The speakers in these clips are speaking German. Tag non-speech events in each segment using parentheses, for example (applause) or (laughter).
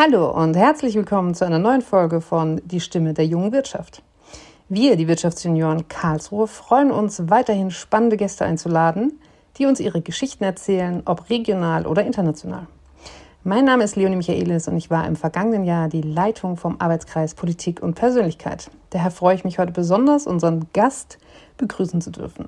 Hallo und herzlich willkommen zu einer neuen Folge von Die Stimme der jungen Wirtschaft. Wir, die Wirtschaftsjunioren Karlsruhe, freuen uns weiterhin spannende Gäste einzuladen, die uns ihre Geschichten erzählen, ob regional oder international. Mein Name ist Leonie Michaelis und ich war im vergangenen Jahr die Leitung vom Arbeitskreis Politik und Persönlichkeit. Daher freue ich mich heute besonders, unseren Gast begrüßen zu dürfen.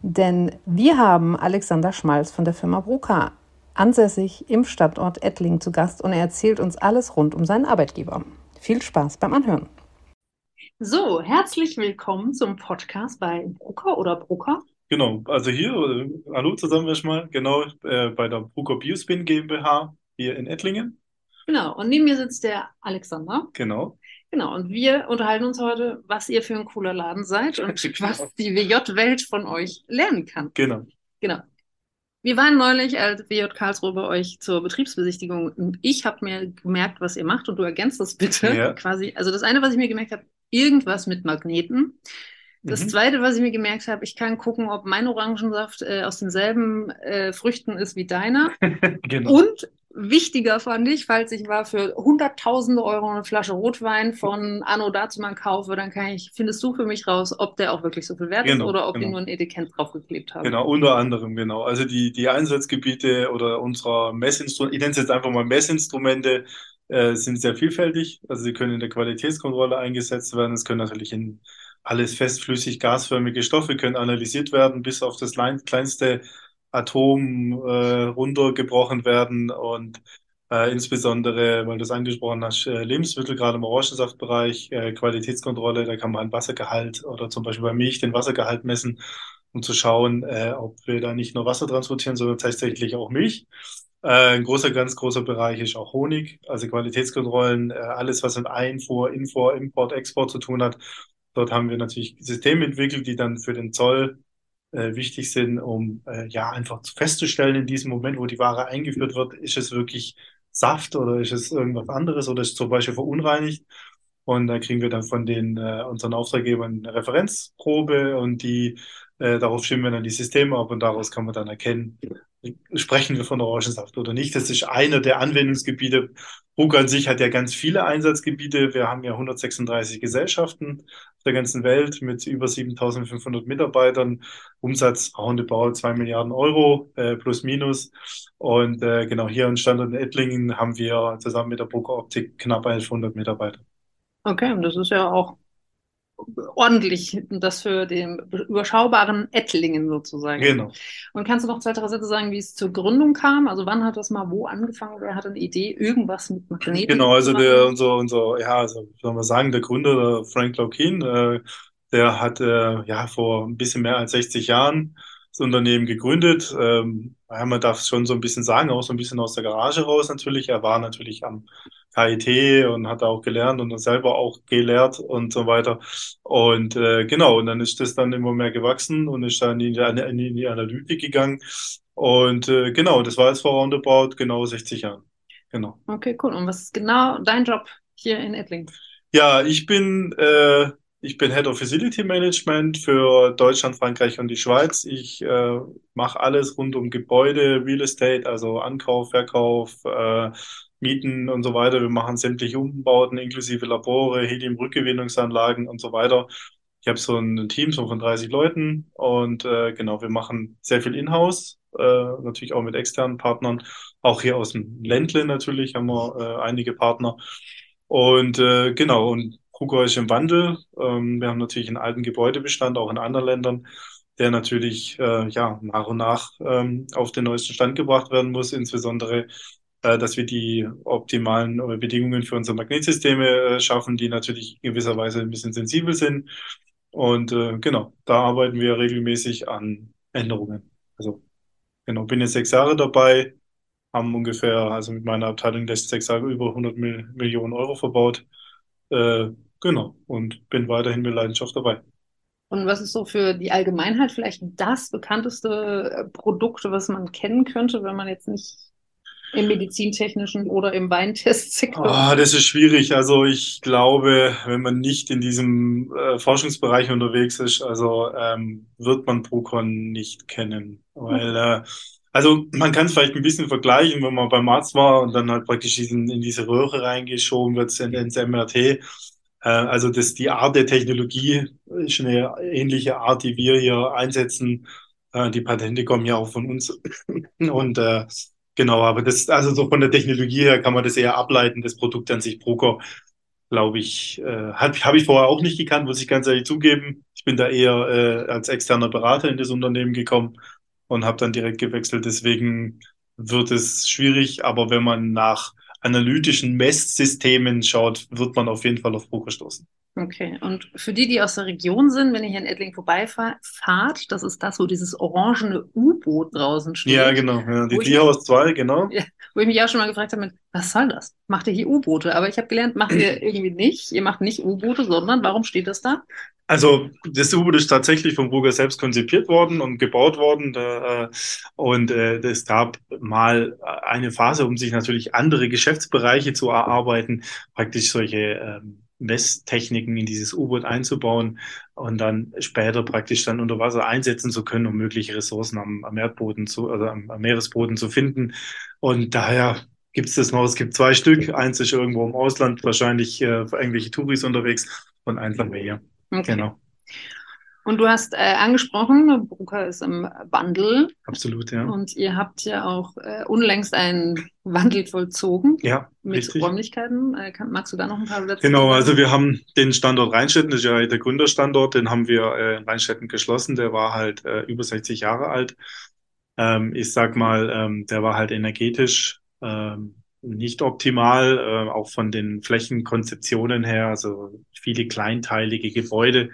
Denn wir haben Alexander Schmalz von der Firma Bruka ansässig im Stadtort Ettlingen zu Gast und er erzählt uns alles rund um seinen Arbeitgeber. Viel Spaß beim Anhören. So, herzlich willkommen zum Podcast bei Brucker oder Brucker. Genau, also hier, äh, hallo zusammen erstmal, genau, äh, bei der Brucker Biospin GmbH hier in Ettlingen. Genau, und neben mir sitzt der Alexander. Genau. Genau, und wir unterhalten uns heute, was ihr für ein cooler Laden seid und (laughs) was die WJ-Welt von euch lernen kann. Genau. Genau. Wir waren neulich als WJ Karlsruhe bei euch zur Betriebsbesichtigung und ich habe mir gemerkt, was ihr macht und du ergänzt das bitte Ja. quasi. Also das eine, was ich mir gemerkt habe, irgendwas mit Magneten. Das Mhm. zweite, was ich mir gemerkt habe, ich kann gucken, ob mein Orangensaft äh, aus denselben äh, Früchten ist wie deiner. (laughs) Genau. Und wichtiger fand ich, falls ich mal für hunderttausende Euro eine Flasche Rotwein von Anno Dazumann kaufe, dann kann ich, findest du für mich raus, ob der auch wirklich so viel wert Genau, ist oder ob die genau. nur ein Etikett draufgeklebt haben. Genau, unter anderem, genau. Also die, die Einsatzgebiete oder unserer Messinstrumente, ich nenne es jetzt einfach mal Messinstrumente, äh, sind sehr vielfältig. Also sie können in der Qualitätskontrolle eingesetzt werden. Es können natürlich in alles festflüssig gasförmige Stoffe können analysiert werden, bis auf das klein- kleinste Atom äh, runtergebrochen werden und äh, insbesondere, weil du es angesprochen hast, äh, Lebensmittel, gerade im Orangensaftbereich, äh, Qualitätskontrolle, da kann man Wassergehalt oder zum Beispiel bei Milch den Wassergehalt messen, um zu schauen, äh, ob wir da nicht nur Wasser transportieren, sondern tatsächlich auch Milch. Äh, ein großer, ganz großer Bereich ist auch Honig, also Qualitätskontrollen, äh, alles, was mit Einfuhr, Infuhr, Import, Export zu tun hat. Dort haben wir natürlich Systeme entwickelt, die dann für den Zoll äh, wichtig sind, um äh, ja einfach zu- festzustellen in diesem Moment, wo die Ware eingeführt wird, ist es wirklich Saft oder ist es irgendwas anderes oder ist es zum Beispiel verunreinigt. Und da kriegen wir dann von den äh, unseren Auftraggebern eine Referenzprobe und die äh, darauf stimmen wir dann die Systeme ab und daraus kann man dann erkennen, sprechen wir von Orangensaft oder nicht. Das ist einer der Anwendungsgebiete. Bruck an sich hat ja ganz viele Einsatzgebiete. Wir haben ja 136 Gesellschaften der ganzen Welt mit über 7500 Mitarbeitern. Umsatz roundabout 2 Milliarden Euro äh, plus minus. Und äh, genau hier am Standort in Ettlingen haben wir zusammen mit der Brucker Optik knapp 1100 Mitarbeiter. Okay, und das ist ja auch ordentlich, das für den überschaubaren Ettlingen sozusagen. Genau. Und kannst du noch zwei, drei Sätze sagen, wie es zur Gründung kam? Also wann hat das mal wo angefangen? Wer hatte eine Idee? Irgendwas mit Magneten? Genau, also der, unser, unser, ja, also, wie soll man sagen, der Gründer, der Frank Laukin, äh, der hat, äh, ja, vor ein bisschen mehr als 60 Jahren das Unternehmen gegründet. Ähm, ja, man darf es schon so ein bisschen sagen, auch so ein bisschen aus der Garage raus natürlich. Er war natürlich am KIT und hat da auch gelernt und selber auch gelehrt und so weiter. Und äh, genau, und dann ist das dann immer mehr gewachsen und ist dann in die, in die Analytik gegangen. Und äh, genau, das war jetzt vor roundabout genau 60 Jahren. Genau. Okay, cool. Und was ist genau dein Job hier in Ettlingen? Ja, ich bin, äh, ich bin Head of Facility Management für Deutschland, Frankreich und die Schweiz. Ich äh, mache alles rund um Gebäude, Real Estate, also Ankauf, Verkauf, äh, Mieten und so weiter. Wir machen sämtliche Umbauten inklusive Labore, Helium-Rückgewinnungsanlagen und so weiter. Ich habe so ein Team so von 30 Leuten und äh, genau, wir machen sehr viel Inhouse, äh, natürlich auch mit externen Partnern. Auch hier aus dem Ländle natürlich haben wir äh, einige Partner. Und äh, genau, und Kruger ist im Wandel. Ähm, wir haben natürlich einen alten Gebäudebestand, auch in anderen Ländern, der natürlich äh, ja nach und nach ähm, auf den neuesten Stand gebracht werden muss, insbesondere äh, dass wir die optimalen äh, Bedingungen für unsere Magnetsysteme äh, schaffen, die natürlich in gewisser Weise ein bisschen sensibel sind. Und äh, genau, da arbeiten wir regelmäßig an Änderungen. Also genau, bin jetzt sechs Jahre dabei, haben ungefähr, also mit meiner Abteilung letzten sechs Jahre über 100 Mil Millionen Euro verbaut. Genau. Und bin weiterhin mit Leidenschaft dabei. Und was ist so für die Allgemeinheit vielleicht das bekannteste äh, Produkt, was man kennen könnte, wenn man jetzt nicht im medizintechnischen oder im Weintestsektor? Ah, das ist schwierig. Also ich glaube, wenn man nicht in diesem äh, Forschungsbereich unterwegs ist, also ähm, wird man Procon nicht kennen. Weil, äh, also man kann es vielleicht ein bisschen vergleichen, wenn man beim Arzt war und dann halt praktisch diesen, in diese Röhre reingeschoben wird ins MRT. Äh, also das, die Art der Technologie ist eine ähnliche Art, die wir hier einsetzen. Äh, die Patente kommen ja auch von uns. (laughs) Und äh, genau, aber das, also so von der Technologie her kann man das eher ableiten, das Produkt an sich Procore glaube ich, äh, habe hab ich vorher auch nicht gekannt, muss ich ganz ehrlich zugeben. Ich bin da eher äh, als externer Berater in das Unternehmen gekommen und habe dann direkt gewechselt. Deswegen wird es schwierig, aber wenn man nach analytischen Messsystemen schaut, wird man auf jeden Fall auf Poker stoßen. Okay, und für die, die aus der Region sind, wenn ihr hier in Ettling vorbeifahrt, das ist das, wo dieses orangene U-Boot draußen steht. Ja, genau, ja, die Tierhaus 2, genau. Ja, wo ich mich auch schon mal gefragt habe, was soll das? Macht ihr hier U-Boote? Aber ich habe gelernt, macht ihr (laughs) irgendwie nicht. Ihr macht nicht U-Boote, sondern warum steht das da? Also das U-Boot ist tatsächlich vom Burger selbst konzipiert worden und gebaut worden. Äh, und äh, es gab mal eine Phase, um sich natürlich andere Geschäftsbereiche zu erarbeiten, praktisch solche ähm, Messtechniken in dieses U-Boot einzubauen und dann später praktisch dann unter Wasser einsetzen zu können, um mögliche Ressourcen am, am Erdboden zu, also am, am Meeresboden zu finden. Und daher gibt es das noch. Es gibt zwei Stück. Eins ist irgendwo im Ausland, wahrscheinlich äh, für irgendwelche Touris unterwegs und eins haben wir hier. Okay. Genau. Und du hast äh, angesprochen, Brucker ist im Wandel. Absolut, ja. Und ihr habt ja auch äh, unlängst einen Wandel vollzogen. Ja, mit richtig. Räumlichkeiten. Äh, kann, magst du da noch ein paar Sätze Genau, also wir haben den Standort Rheinstetten, das ist ja der Gründerstandort, den haben wir äh, in Rheinstetten geschlossen. Der war halt äh, über 60 Jahre alt. Ähm, ich sag mal, ähm, der war halt energetisch ähm, nicht optimal, äh, auch von den Flächenkonzeptionen her, also viele kleinteilige Gebäude.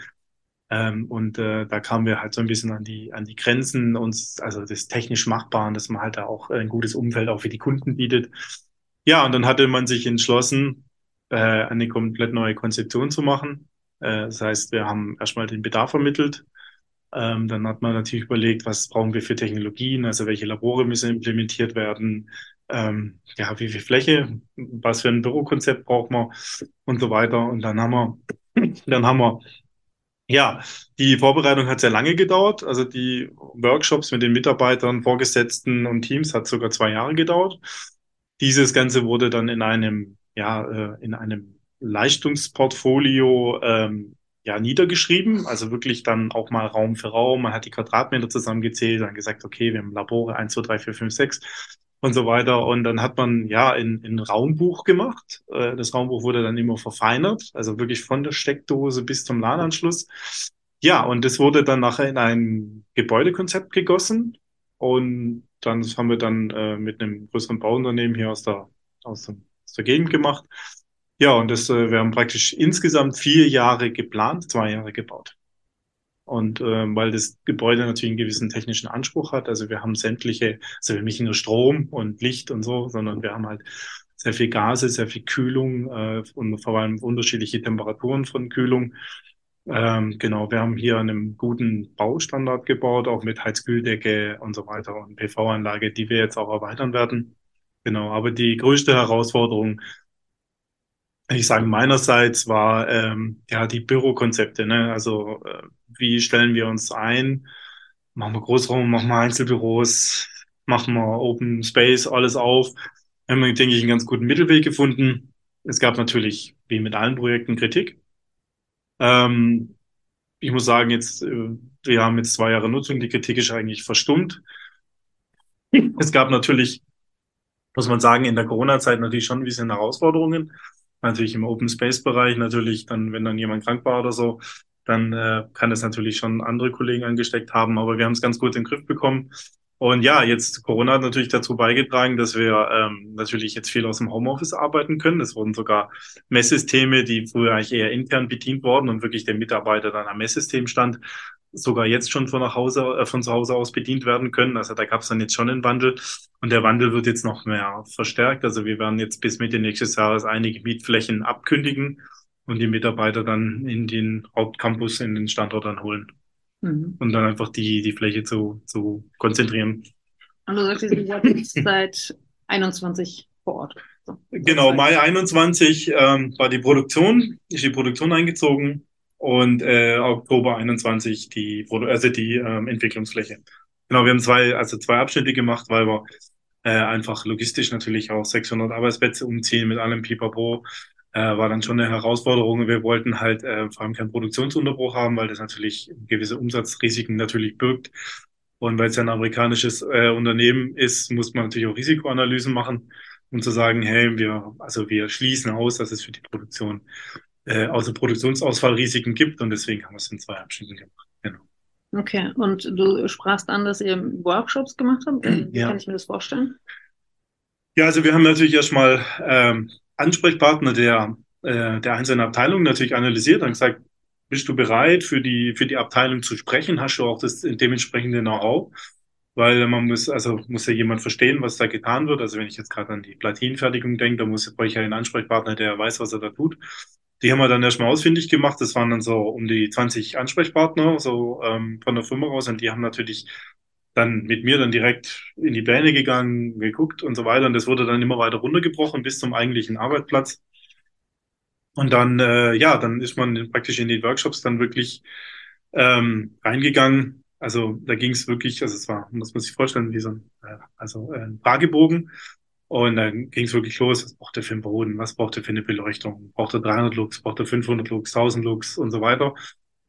Ähm, und äh, da kamen wir halt so ein bisschen an die, an die Grenzen uns, also das technisch Machbaren, dass man halt da auch ein gutes Umfeld auch für die Kunden bietet. Ja, und dann hatte man sich entschlossen, äh, eine komplett neue Konzeption zu machen. Äh, das heißt, wir haben erstmal den Bedarf ermittelt. Ähm, dann hat man natürlich überlegt, was brauchen wir für Technologien, also welche Labore müssen implementiert werden, ähm, ja, wie viel Fläche, was für ein Bürokonzept braucht man und so weiter. Und dann haben wir, (laughs) dann haben wir, ja, die Vorbereitung hat sehr lange gedauert. Also die Workshops mit den Mitarbeitern, Vorgesetzten und Teams hat sogar zwei Jahre gedauert. Dieses Ganze wurde dann in einem, ja, äh, in einem Leistungsportfolio ähm, ja niedergeschrieben, also wirklich dann auch mal Raum für Raum. Man hat die Quadratmeter zusammengezählt, dann gesagt, okay, wir haben Labore 1, 2, 3, 4, 5, 6 und so weiter. Und dann hat man ja in, in Raumbuch gemacht. Äh, das Raumbuch wurde dann immer verfeinert, also wirklich von der Steckdose bis zum LAN-Anschluss. Ja, und das wurde dann nachher in ein Gebäudekonzept gegossen. Und dann das haben wir dann äh, mit einem größeren Bauunternehmen hier aus der, aus, der, aus der Gegend gemacht. Ja, und das, äh, wir haben praktisch insgesamt vier Jahre geplant, zwei Jahre gebaut. Und äh, weil das Gebäude natürlich einen gewissen technischen Anspruch hat, also wir haben sämtliche, also wir haben nicht nur Strom und Licht und so, sondern wir haben halt sehr viel Gase, sehr viel Kühlung äh, und vor allem unterschiedliche Temperaturen von Kühlung. Ähm, genau, wir haben hier einen guten Baustandard gebaut, auch mit Heizkühldecke und so weiter und PV-Anlage, die wir jetzt auch erweitern werden. Genau, aber die größte Herausforderung ich sage meinerseits war ähm, ja die Bürokonzepte, ne? Also äh, wie stellen wir uns ein? Machen wir Großraum, machen wir Einzelbüros, machen wir Open Space, alles auf. Haben wir, denke ich, einen ganz guten Mittelweg gefunden. Es gab natürlich, wie mit allen Projekten, Kritik. Ähm, ich muss sagen, jetzt, äh, wir haben jetzt zwei Jahre Nutzung, die Kritik ist eigentlich verstummt. Es gab natürlich, muss man sagen, in der Corona-Zeit natürlich schon ein bisschen Herausforderungen natürlich im Open Space Bereich, natürlich dann, wenn dann jemand krank war oder so, dann äh, kann es natürlich schon andere Kollegen angesteckt haben, aber wir haben es ganz gut in den Griff bekommen. Und ja, jetzt Corona hat natürlich dazu beigetragen, dass wir ähm, natürlich jetzt viel aus dem Homeoffice arbeiten können. Es wurden sogar Messsysteme, die früher eigentlich eher intern bedient wurden und wirklich der Mitarbeiter dann am Messsystem stand, sogar jetzt schon von nach Hause, äh, von zu Hause aus bedient werden können. Also da gab es dann jetzt schon einen Wandel und der Wandel wird jetzt noch mehr verstärkt. Also wir werden jetzt bis Mitte nächstes Jahres einige Mietflächen abkündigen und die Mitarbeiter dann in den Hauptcampus, in den Standort dann holen. Mhm. Und dann einfach die, die Fläche zu, zu konzentrieren. Und du sagst, ihr seid seit 21 vor Ort. So, genau, Mai 21 ähm, war die Produktion, ist die Produktion eingezogen und äh, Oktober 21 die, also die ähm, Entwicklungsfläche. Genau, wir haben zwei, also zwei Abschnitte gemacht, weil wir äh, einfach logistisch natürlich auch 600 Arbeitsplätze umziehen mit allem Pipapo. Äh, war dann schon eine Herausforderung. Wir wollten halt äh, vor allem keinen Produktionsunterbruch haben, weil das natürlich gewisse Umsatzrisiken natürlich birgt. Und weil es ja ein amerikanisches äh, Unternehmen ist, muss man natürlich auch Risikoanalysen machen, um zu sagen, hey, wir, also wir schließen aus, dass es für die Produktion äh, außer Produktionsausfallrisiken gibt und deswegen haben wir es in zwei Abschnitten gemacht. Genau. Okay, und du sprachst an, dass ihr Workshops gemacht habt. Wie ja. kann ich mir das vorstellen? Ja, also wir haben natürlich erstmal ähm, Ansprechpartner der, äh, der einzelnen Abteilungen natürlich analysiert und gesagt, bist du bereit, für die, für die Abteilung zu sprechen? Hast du auch das dementsprechende Know-how? Weil man muss, also muss ja jemand verstehen, was da getan wird. Also wenn ich jetzt gerade an die Platinenfertigung denke, da muss, brauche ich ja einen Ansprechpartner, der weiß, was er da tut. Die haben wir dann erstmal ausfindig gemacht. Das waren dann so um die 20 Ansprechpartner, so ähm, von der Firma raus. Und die haben natürlich dann mit mir dann direkt in die Pläne gegangen, geguckt und so weiter. Und das wurde dann immer weiter runtergebrochen bis zum eigentlichen Arbeitsplatz. Und dann, äh, ja, dann ist man praktisch in die Workshops dann wirklich ähm, reingegangen. Also da ging es wirklich, also es war, muss man sich vorstellen, wie so ein, äh, also äh, ein Fragebogen. Und dann ging es wirklich los, was braucht er für einen Boden, was braucht er für eine Beleuchtung, braucht er 300 Lux, braucht er 500 Lux, 1000 Lux und so weiter.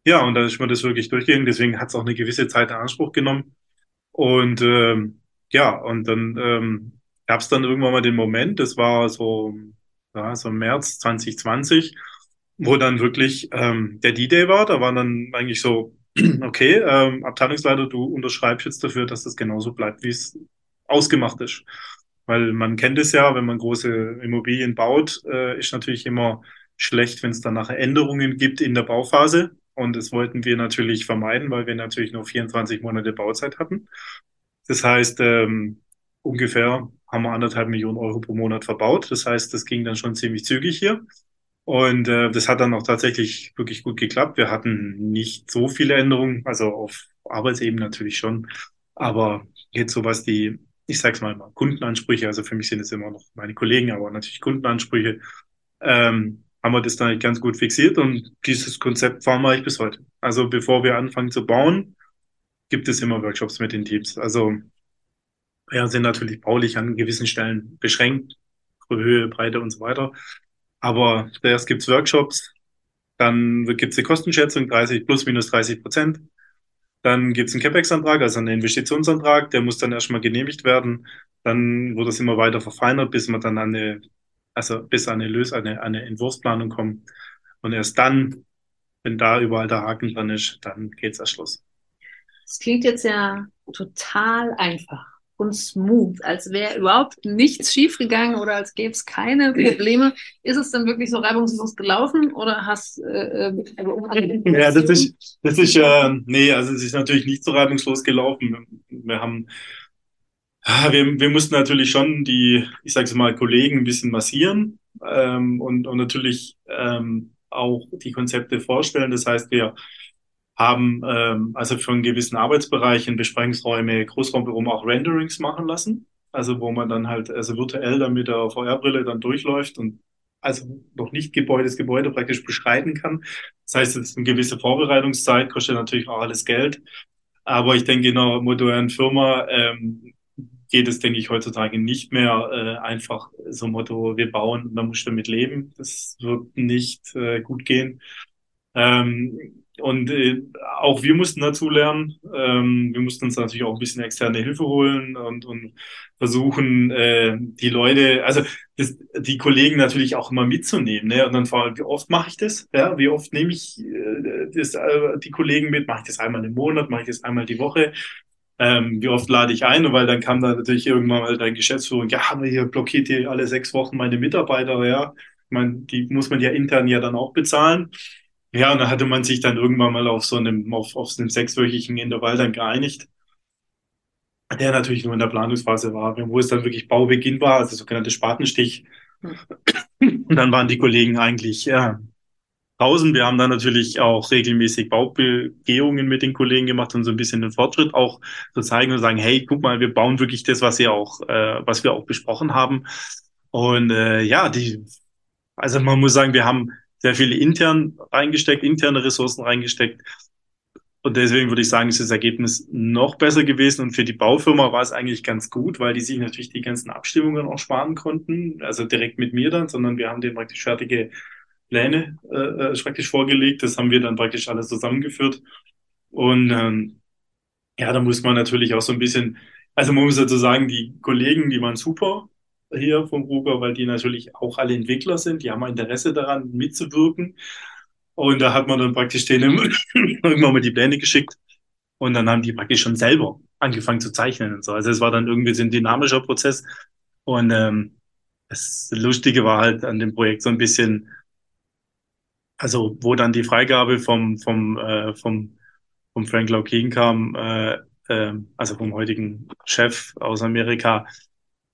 Ja, und da ist mir das wirklich durchgegangen, deswegen hat es auch eine gewisse Zeit in Anspruch genommen. Und ähm, ja, und dann ähm, gab es dann irgendwann mal den Moment, das war so, ja, so März 2020, wo dann wirklich ähm, der D-Day war. Da war dann eigentlich so, (clears throat) okay, ähm, Abteilungsleiter, du unterschreibst jetzt dafür, dass das genauso bleibt, wie es ausgemacht ist. Weil man kennt es ja, wenn man große Immobilien baut, äh, ist natürlich immer schlecht, wenn es dann nachher Änderungen gibt in der Bauphase. Und das wollten wir natürlich vermeiden, weil wir natürlich nur 24 Monate Bauzeit hatten. Das heißt, ähm, ungefähr haben wir anderthalb Millionen Euro pro Monat verbaut. Das heißt, das ging dann schon ziemlich zügig hier. Und äh, das hat dann auch tatsächlich wirklich gut geklappt. Wir hatten nicht so viele Änderungen, also auf Arbeitsebene natürlich schon. Aber jetzt so was die ich sag's mal, mal Kundenansprüche, also für mich sind es immer noch meine Kollegen, aber natürlich Kundenansprüche, ähm, haben wir das dann ganz gut fixiert und dieses Konzept fahren wir eigentlich bis heute. Also bevor wir anfangen zu bauen, gibt es immer Workshops mit den Teams. Also ja, sind natürlich baulich an gewissen Stellen beschränkt, Höhe, Breite und so weiter. Aber zuerst gibt's Workshops, dann gibt's die Kostenschätzung, 30 plus minus 30 Prozent. Dann gibt es einen CapEx-Antrag, also einen Investitionsantrag, der muss dann erstmal genehmigt werden. Dann wird es immer weiter verfeinert, bis man dann an eine, also bis an eine Lös-, eine, eine Entwurfsplanung kommt. Und erst dann, wenn da überall der Haken dran ist, dann geht's erst los. Das klingt jetzt ja total einfach und smooth, als wäre überhaupt nichts schiefgegangen oder als gäbe es keine Probleme. Ist es dann wirklich so reibungslos gelaufen oder hast äh, äh Ja, das ist, das ist äh, nee, also es ist natürlich nicht so reibungslos gelaufen. Wir haben wir, wir mussten natürlich schon die, ich sage mal, Kollegen ein bisschen massieren ähm, und, und natürlich ähm, auch die Konzepte vorstellen. Das heißt, wir haben ähm, also für einen gewissen Arbeitsbereich in Besprechungsräume, Großraumbüro auch Renderings machen lassen. Also wo man dann halt also virtuell dann mit der VR-Brille dann durchläuft und also noch nicht Gebäude, das Gebäude praktisch beschreiten kann. Das heißt, es ist eine gewisse Vorbereitungszeit, kostet natürlich auch alles Geld. Aber ich denke, in einer modernen Firma ähm, geht es, denke ich, heutzutage nicht mehr äh, einfach so Motto, wir bauen, man muss damit leben. Das wird nicht äh, gut gehen. Ähm, und äh, auch wir mussten dazu lernen. Ähm, wir mussten uns natürlich auch ein bisschen externe Hilfe holen und, und versuchen, äh, die Leute, also das, die Kollegen natürlich auch immer mitzunehmen. Ne? Und dann fragen, wie oft mache ich das? Ja, wie oft nehme ich äh, das, äh, die Kollegen mit? Mache ich das einmal im Monat? Mache ich das einmal die Woche? Ähm, wie oft lade ich ein? Weil dann kam da natürlich irgendwann mal dein Geschäftsführung, ja, haben wir hier blockiert hier alle sechs Wochen meine Mitarbeiter, ja. Ich meine, die muss man ja intern ja dann auch bezahlen. Ja, und da hatte man sich dann irgendwann mal auf so einem, auf, auf so einem sechswöchigen Intervall dann geeinigt, der natürlich nur in der Planungsphase war, wo es dann wirklich Baubeginn war, also sogenannte Spatenstich. Und dann waren die Kollegen eigentlich ja, Pausen. Wir haben dann natürlich auch regelmäßig Baubegehungen mit den Kollegen gemacht und so ein bisschen den Fortschritt auch zu zeigen und sagen, hey, guck mal, wir bauen wirklich das, was wir auch, äh, was wir auch besprochen haben. Und äh, ja, die, also man muss sagen, wir haben sehr viele intern reingesteckt, interne Ressourcen reingesteckt. Und deswegen würde ich sagen, ist das Ergebnis noch besser gewesen. Und für die Baufirma war es eigentlich ganz gut, weil die sich natürlich die ganzen Abstimmungen auch sparen konnten. Also direkt mit mir dann, sondern wir haben denen praktisch fertige Pläne äh, äh, praktisch vorgelegt. Das haben wir dann praktisch alles zusammengeführt. Und ähm, ja, da muss man natürlich auch so ein bisschen, also man muss dazu sagen, die Kollegen, die waren super hier vom Ruger, weil die natürlich auch alle Entwickler sind. Die haben Interesse daran, mitzuwirken. Und da hat man dann praktisch denen (laughs) irgendwann mal die Pläne geschickt. Und dann haben die praktisch schon selber angefangen zu zeichnen und so. Also es war dann irgendwie so ein dynamischer Prozess. Und ähm, das Lustige war halt an dem Projekt so ein bisschen, also wo dann die Freigabe vom, vom, äh, vom, vom Frank Laukin kam, äh, äh, also vom heutigen Chef aus Amerika,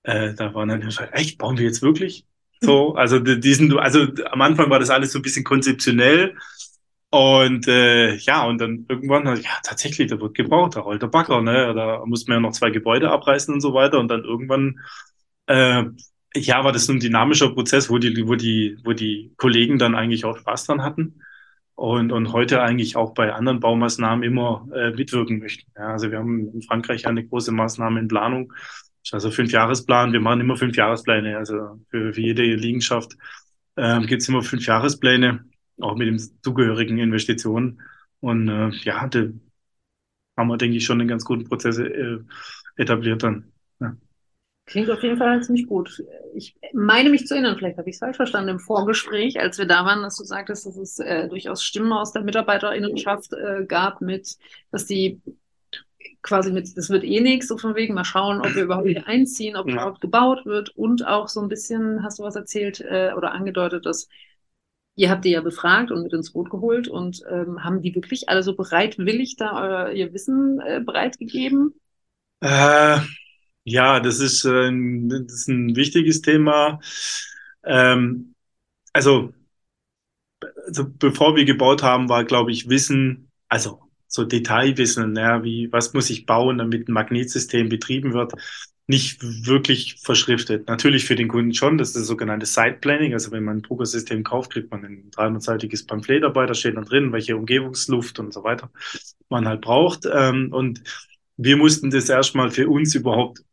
äh, da war dann echt, bauen wir jetzt wirklich? So, also diesen, also am Anfang war das alles so ein bisschen konzeptionell. Und äh, ja, und dann irgendwann, ja, tatsächlich, da wird gebaut, da rollt der Bagger, ne? Da muss man ja noch zwei Gebäude abreißen und so weiter. Und dann irgendwann, äh, ja, war das so ein dynamischer Prozess, wo die, wo die, wo die Kollegen dann eigentlich auch Spaß dran hatten und, und heute eigentlich auch bei anderen Baumaßnahmen immer äh, mitwirken möchten. Ja, also wir haben in Frankreich eine große Maßnahme in Planung also fünf Jahresplan. Wir machen immer fünf Jahrespläne. Also für, für jede Liegenschaft ähm, gibt es immer fünf Jahrespläne, auch mit den zugehörigen Investitionen. Und äh, ja, da haben wir, denke ich, schon einen ganz guten Prozess äh, etabliert dann. Ja. Klingt auf jeden Fall ziemlich gut. Ich meine mich zu erinnern, vielleicht habe ich es falsch verstanden im Vorgespräch, als wir da waren, dass du sagtest, dass es äh, durchaus Stimmen aus der Mitarbeiterinnenschaft äh, gab, mit, dass die quasi mit, das wird eh nichts, so von wegen, mal schauen, ob wir überhaupt (laughs) wieder einziehen, ob ja. überhaupt gebaut wird und auch so ein bisschen, hast du was erzählt äh, oder angedeutet, dass ihr habt die ja befragt und mit ins Boot geholt und ähm, haben die wirklich alle so bereitwillig da euer, ihr Wissen äh, bereitgegeben? Äh, ja, das ist, äh, das ist ein wichtiges Thema. Ähm, also, also, bevor wir gebaut haben, war, glaube ich, Wissen, also so Detailwissen, ja, wie, was muss ich bauen, damit ein Magnetsystem betrieben wird, nicht wirklich verschriftet. Natürlich für den Kunden schon, das ist das sogenannte Site Planning. Also wenn man ein Druckersystem kauft, kriegt man ein 300-seitiges Pamphlet dabei, da steht dann drin, welche Umgebungsluft und so weiter man halt braucht. Ähm, und wir mussten das erstmal für uns überhaupt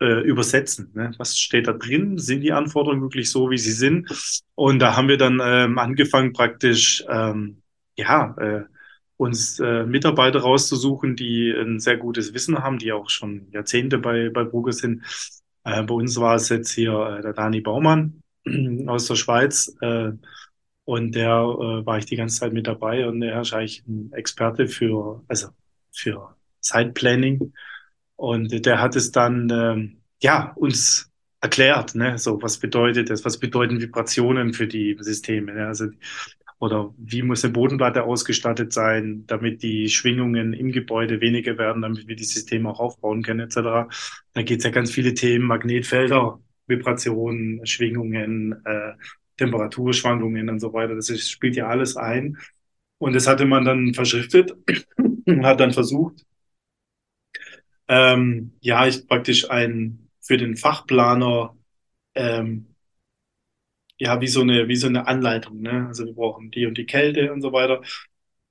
äh, übersetzen. Ne? Was steht da drin? Sind die Anforderungen wirklich so, wie sie sind? Und da haben wir dann ähm, angefangen, praktisch ähm, ja, äh, uns äh, Mitarbeiter rauszusuchen, die ein sehr gutes Wissen haben, die auch schon Jahrzehnte bei, bei Brugge sind. Äh, bei uns war es jetzt hier äh, der Dani Baumann (clears throat) aus der Schweiz. Äh, und der äh, war ich die ganze Zeit mit dabei und er ist eigentlich ein Experte für, also für Site Planning. Und der hat es dann, ähm, ja, uns erklärt, ne, so was bedeutet das, was bedeuten Vibrationen für die Systeme. Ne? Also oder wie muss eine Bodenplatte ausgestattet sein, damit die Schwingungen im Gebäude weniger werden, damit wir die Systeme auch aufbauen können, etc. Da geht es ja ganz viele Themen, Magnetfelder, Vibrationen, Schwingungen, äh, Temperaturschwankungen und so weiter. Das ist, spielt ja alles ein. Und das hatte man dann verschriftet und hat dann versucht, ähm, ja, ich praktisch ein für den Fachplaner ähm, ja, wie so eine, wie so eine Anleitung, ne? Also wir brauchen die und die Kälte und so weiter.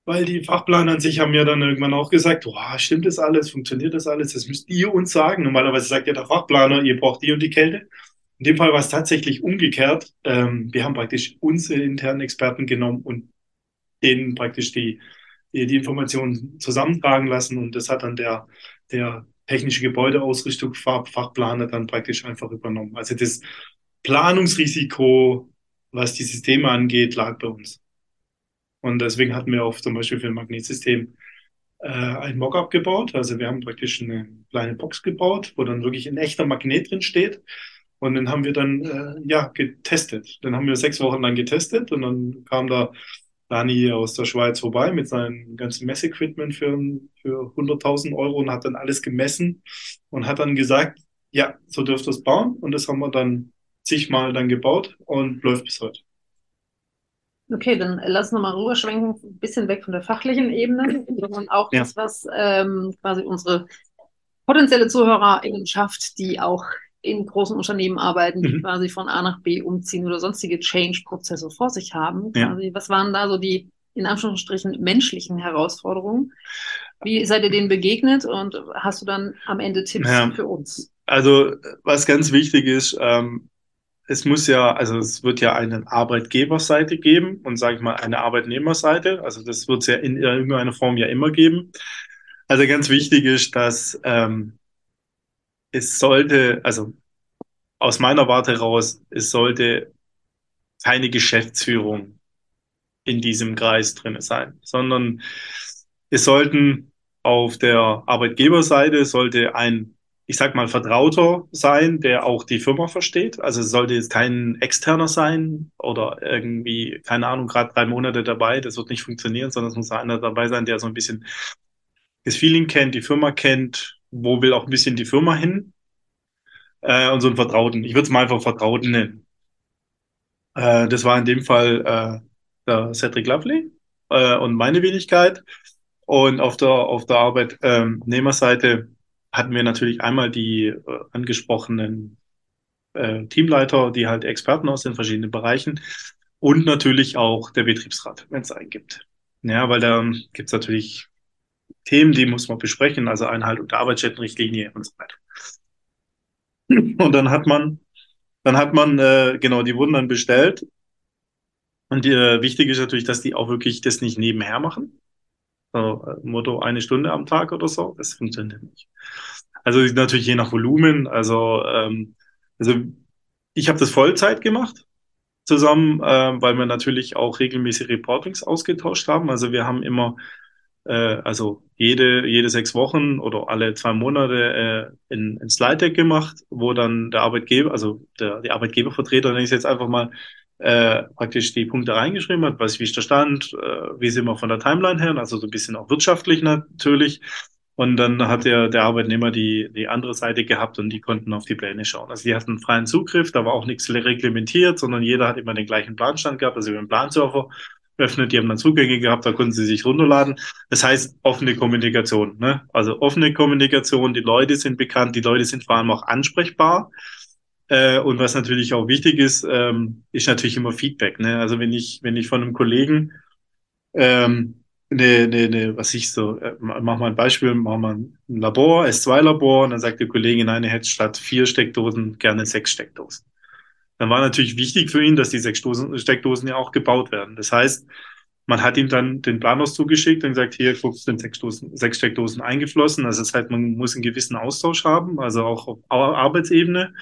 Weil die Fachplaner an sich haben ja dann irgendwann auch gesagt, wow, stimmt das alles, funktioniert das alles, das müsst ihr uns sagen. Normalerweise sagt ja der Fachplaner, ihr braucht die und die Kälte. In dem Fall war es tatsächlich umgekehrt. Ähm, wir haben praktisch unsere internen Experten genommen und denen praktisch die, die, die Informationen zusammentragen lassen und das hat dann der, der technische Gebäudeausrichtung Fachplaner dann praktisch einfach übernommen. Also das Planungsrisiko, was die Systeme angeht, lag bei uns. Und deswegen hatten wir auch zum Beispiel für ein Magnetsystem äh, ein Mockup gebaut. Also wir haben praktisch eine kleine Box gebaut, wo dann wirklich ein echter Magnet drin steht. Und den haben wir dann äh, ja getestet. Dann haben wir sechs Wochen lang getestet und dann kam da Dani aus der Schweiz vorbei mit seinem ganzen Messequipment für, für 100.000 Euro und hat dann alles gemessen und hat dann gesagt, ja, so dürft ihr es bauen. Und das haben wir dann zigmal dann gebaut und läuft bis heute. Okay, dann lass noch mal rüberschwenken, ein bisschen weg von der fachlichen Ebene, sondern auch Ja. das, was ähm, quasi unsere potenzielle ZuhörerInnen schafft, die auch in großen Unternehmen arbeiten, die Mhm. quasi von A nach B umziehen oder sonstige Change-Prozesse vor sich haben. Ja. Was waren da so die, in Anführungsstrichen, menschlichen Herausforderungen? Wie seid ihr denen begegnet und hast du dann am Ende Tipps Ja. für uns? Also, was ganz wichtig ist, ähm, es muss ja, also es wird ja eine Arbeitgeberseite geben und sage ich mal eine Arbeitnehmerseite. Also das wird es ja in irgendeiner Form ja immer geben. Also ganz wichtig ist, dass ähm, es sollte, also aus meiner Warte raus, es sollte keine Geschäftsführung in diesem Kreis drin sein, sondern es sollten auf der Arbeitgeberseite sollte ein, ich sag mal, Vertrauter sein, der auch die Firma versteht. Also es sollte jetzt kein Externer sein oder irgendwie, keine Ahnung, gerade drei Monate dabei. Das wird nicht funktionieren, sondern es muss einer dabei sein, der so ein bisschen das Feeling kennt, die Firma kennt, wo will auch ein bisschen die Firma hin. Äh, und so einen Vertrauten. Ich würde es mal einfach Vertrauten nennen. Äh, das war in dem Fall äh, der Cedric Lovely äh, und meine Wenigkeit. Und auf der, auf der Arbeitnehmerseite hatten wir natürlich einmal die äh, angesprochenen äh, Teamleiter, die halt Experten aus den verschiedenen Bereichen und natürlich auch der Betriebsrat, wenn es einen gibt. Ja, weil da gibt es natürlich Themen, die muss man besprechen, also Einhaltung der Arbeitsstättenrichtlinie und so weiter. Und dann hat man, dann hat man, äh, genau, die wurden dann bestellt. Und äh, wichtig ist natürlich, dass die auch wirklich das nicht nebenher machen. So, äh, Motto eine Stunde am Tag oder so, das funktioniert nicht. Also natürlich je nach Volumen. Also, ähm, also ich habe das Vollzeit gemacht zusammen, äh, weil wir natürlich auch regelmäßig Reportings ausgetauscht haben. Also wir haben immer, äh, also jede, jede sechs Wochen oder alle zwei Monate äh, in, in Slide Deck gemacht, wo dann der Arbeitgeber, also der, die Arbeitgebervertreter, nenne ich es jetzt einfach mal, äh, praktisch die Punkte reingeschrieben hat, was wie ist der Stand, äh, wie sind wir von der Timeline her, also so ein bisschen auch wirtschaftlich natürlich. Und dann hat der, der Arbeitnehmer die, die andere Seite gehabt und die konnten auf die Pläne schauen. Also die hatten freien Zugriff, da war auch nichts reglementiert, sondern jeder hat immer den gleichen Planstand gehabt, also über den Plansurfer öffnet, die haben dann Zugänge gehabt, da konnten sie sich runterladen. Das heißt offene Kommunikation. Ne? Also offene Kommunikation, die Leute sind bekannt, die Leute sind vor allem auch ansprechbar. Äh, und was natürlich auch wichtig ist, ähm, ist natürlich immer Feedback. Ne? Also wenn ich, wenn ich von einem Kollegen ähm, ne, ne, ne, was ich so, äh, mach mal ein Beispiel, mach mal ein Labor, S2-Labor, und dann sagt der Kollege, nein, er hätte statt vier Steckdosen gerne sechs Steckdosen. Dann war natürlich wichtig für ihn, dass die sechs Dosen, Steckdosen ja auch gebaut werden. Das heißt, man hat ihm dann den Planus zugeschickt und gesagt, hier, guck, sind sechs, Dosen, sechs Steckdosen eingeflossen. Also das heißt, man muss einen gewissen Austausch haben, also auch auf Arbeitsebene.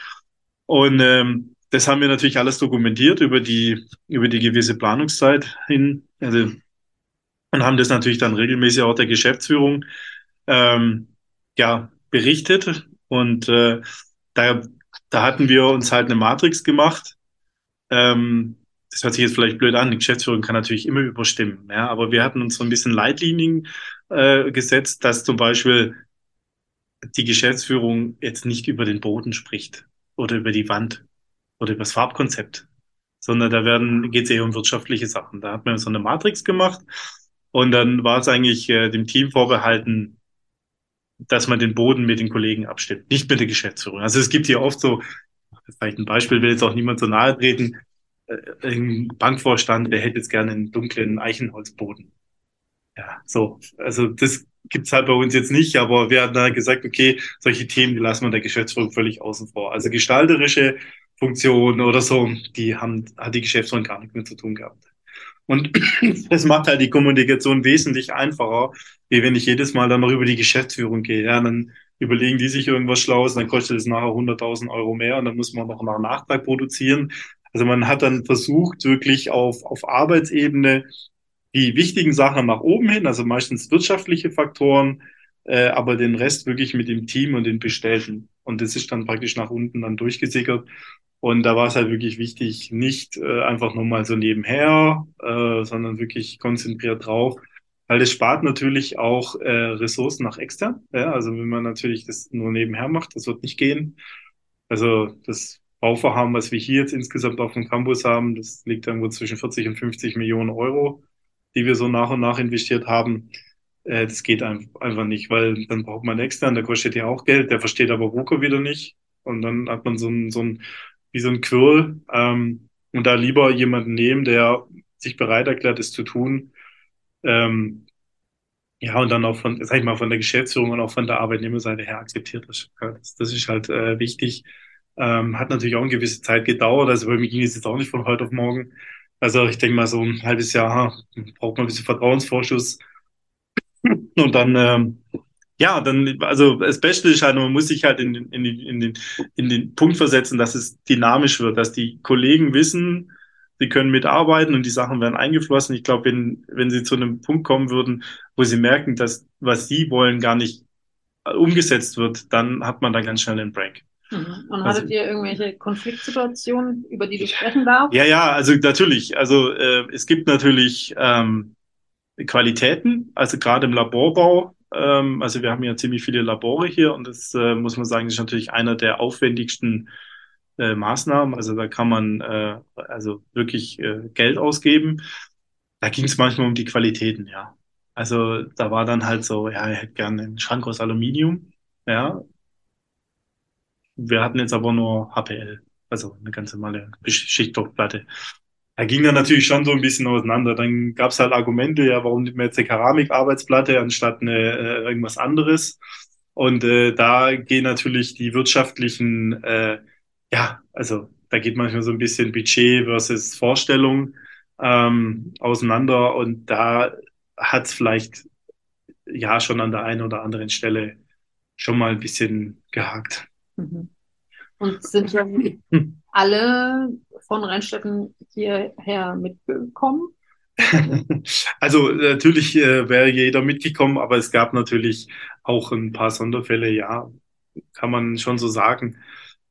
Und ähm, das haben wir natürlich alles dokumentiert über die, über die gewisse Planungszeit hin. Also, und haben das natürlich dann regelmäßig auch der Geschäftsführung ähm, ja, berichtet. Und äh, da, da hatten wir uns halt eine Matrix gemacht. Ähm, das hört sich jetzt vielleicht blöd an, die Geschäftsführung kann natürlich immer überstimmen, ja, aber wir hatten uns so ein bisschen Leitlinien äh, gesetzt, dass zum Beispiel die Geschäftsführung jetzt nicht über den Boden spricht oder über die Wand oder über das Farbkonzept, sondern da werden geht es eher um wirtschaftliche Sachen. Da hat man so eine Matrix gemacht und dann war es eigentlich äh, dem Team vorbehalten, dass man den Boden mit den Kollegen abstimmt, nicht mit der Geschäftsführung. Also es gibt hier oft so, vielleicht ein Beispiel, will jetzt auch niemand so nahe treten, äh, ein Bankvorstand, der hätte jetzt gerne einen dunklen Eichenholzboden. Ja, so. Also das gibt's halt bei uns jetzt nicht, aber wir haben da gesagt, okay, solche Themen, die lassen wir der Geschäftsführung völlig außen vor. Also gestalterische Funktionen oder so, die haben, hat die Geschäftsführung gar nicht mehr zu tun gehabt. Und (clears throat) das macht halt die Kommunikation wesentlich einfacher, wie wenn ich jedes Mal dann noch über die Geschäftsführung gehe. Ja, dann überlegen die sich irgendwas Schlaues, dann kostet es nachher 100.000 Euro mehr und dann muss man noch nach Nachtrag produzieren. Also man hat dann versucht, wirklich auf, auf Arbeitsebene die wichtigen Sachen nach oben hin, also meistens wirtschaftliche Faktoren, äh, aber den Rest wirklich mit dem Team und den Bestellten. Und das ist dann praktisch nach unten dann durchgesickert. Und da war es halt wirklich wichtig, nicht äh, einfach nur mal so nebenher, äh, sondern wirklich konzentriert drauf. Weil das spart natürlich auch äh, Ressourcen nach extern. Ja? Also wenn man natürlich das nur nebenher macht, das wird nicht gehen. Also das Bauvorhaben, was wir hier jetzt insgesamt auf dem Campus haben, das liegt irgendwo zwischen 40 und 50 Millionen Euro, die wir so nach und nach investiert haben. Äh, das geht einfach nicht, weil dann braucht man extern, der kostet ja auch Geld, der versteht aber Ruko wieder nicht. Und dann hat man so ein, so ein wie so ein Quirl. Ähm, und da lieber jemanden nehmen, der sich bereit erklärt, es zu tun. Ähm, ja, und dann auch von, sag ich mal, von der Geschäftsführung und auch von der Arbeitnehmerseite her akzeptiert ist. Das, das ist halt äh, wichtig. Ähm, hat natürlich auch eine gewisse Zeit gedauert. Also bei mir ging es jetzt auch nicht von heute auf morgen. Also ich denke mal, so ein halbes Jahr braucht man ein bisschen Vertrauensvorschuss. Und dann, ähm, ja, dann, also das Beste ist halt, man muss sich halt in, in, in, den, in den Punkt versetzen, dass es dynamisch wird, dass die Kollegen wissen, sie können mitarbeiten und die Sachen werden eingeflossen. Ich glaube, wenn, wenn sie zu einem Punkt kommen würden, wo sie merken, dass was sie wollen gar nicht umgesetzt wird, dann hat man da ganz schnell einen Break. Mhm. Und hattet also, ihr irgendwelche Konfliktsituationen, über die du sprechen darfst? Ja, ja, also natürlich. Also äh, es gibt natürlich ähm, Qualitäten, also gerade im Laborbau. Ähm, also wir haben ja ziemlich viele Labore hier und das äh, muss man sagen, ist natürlich einer der aufwendigsten äh, Maßnahmen. Also da kann man äh, also wirklich äh, Geld ausgeben. Da ging es manchmal um die Qualitäten, ja. Also da war dann halt so, ja, ich hätte gerne einen Schrank aus Aluminium, ja. Wir hatten jetzt aber nur HPL, also eine ganz normale Schichtdruckplatte. Da ging dann natürlich schon so ein bisschen auseinander. Dann gab es halt Argumente, ja, warum nimmt man jetzt eine Keramikarbeitsplatte anstatt eine, äh, irgendwas anderes? Und äh, da gehen natürlich die wirtschaftlichen äh, ja, also da geht manchmal so ein bisschen Budget versus Vorstellung ähm, auseinander und da hat es vielleicht ja schon an der einen oder anderen Stelle schon mal ein bisschen gehakt. Mhm. Und sind ja (laughs) alle von Rheinstetten hierher mitgekommen? (laughs) also natürlich äh, wäre jeder mitgekommen, aber es gab natürlich auch ein paar Sonderfälle, ja, kann man schon so sagen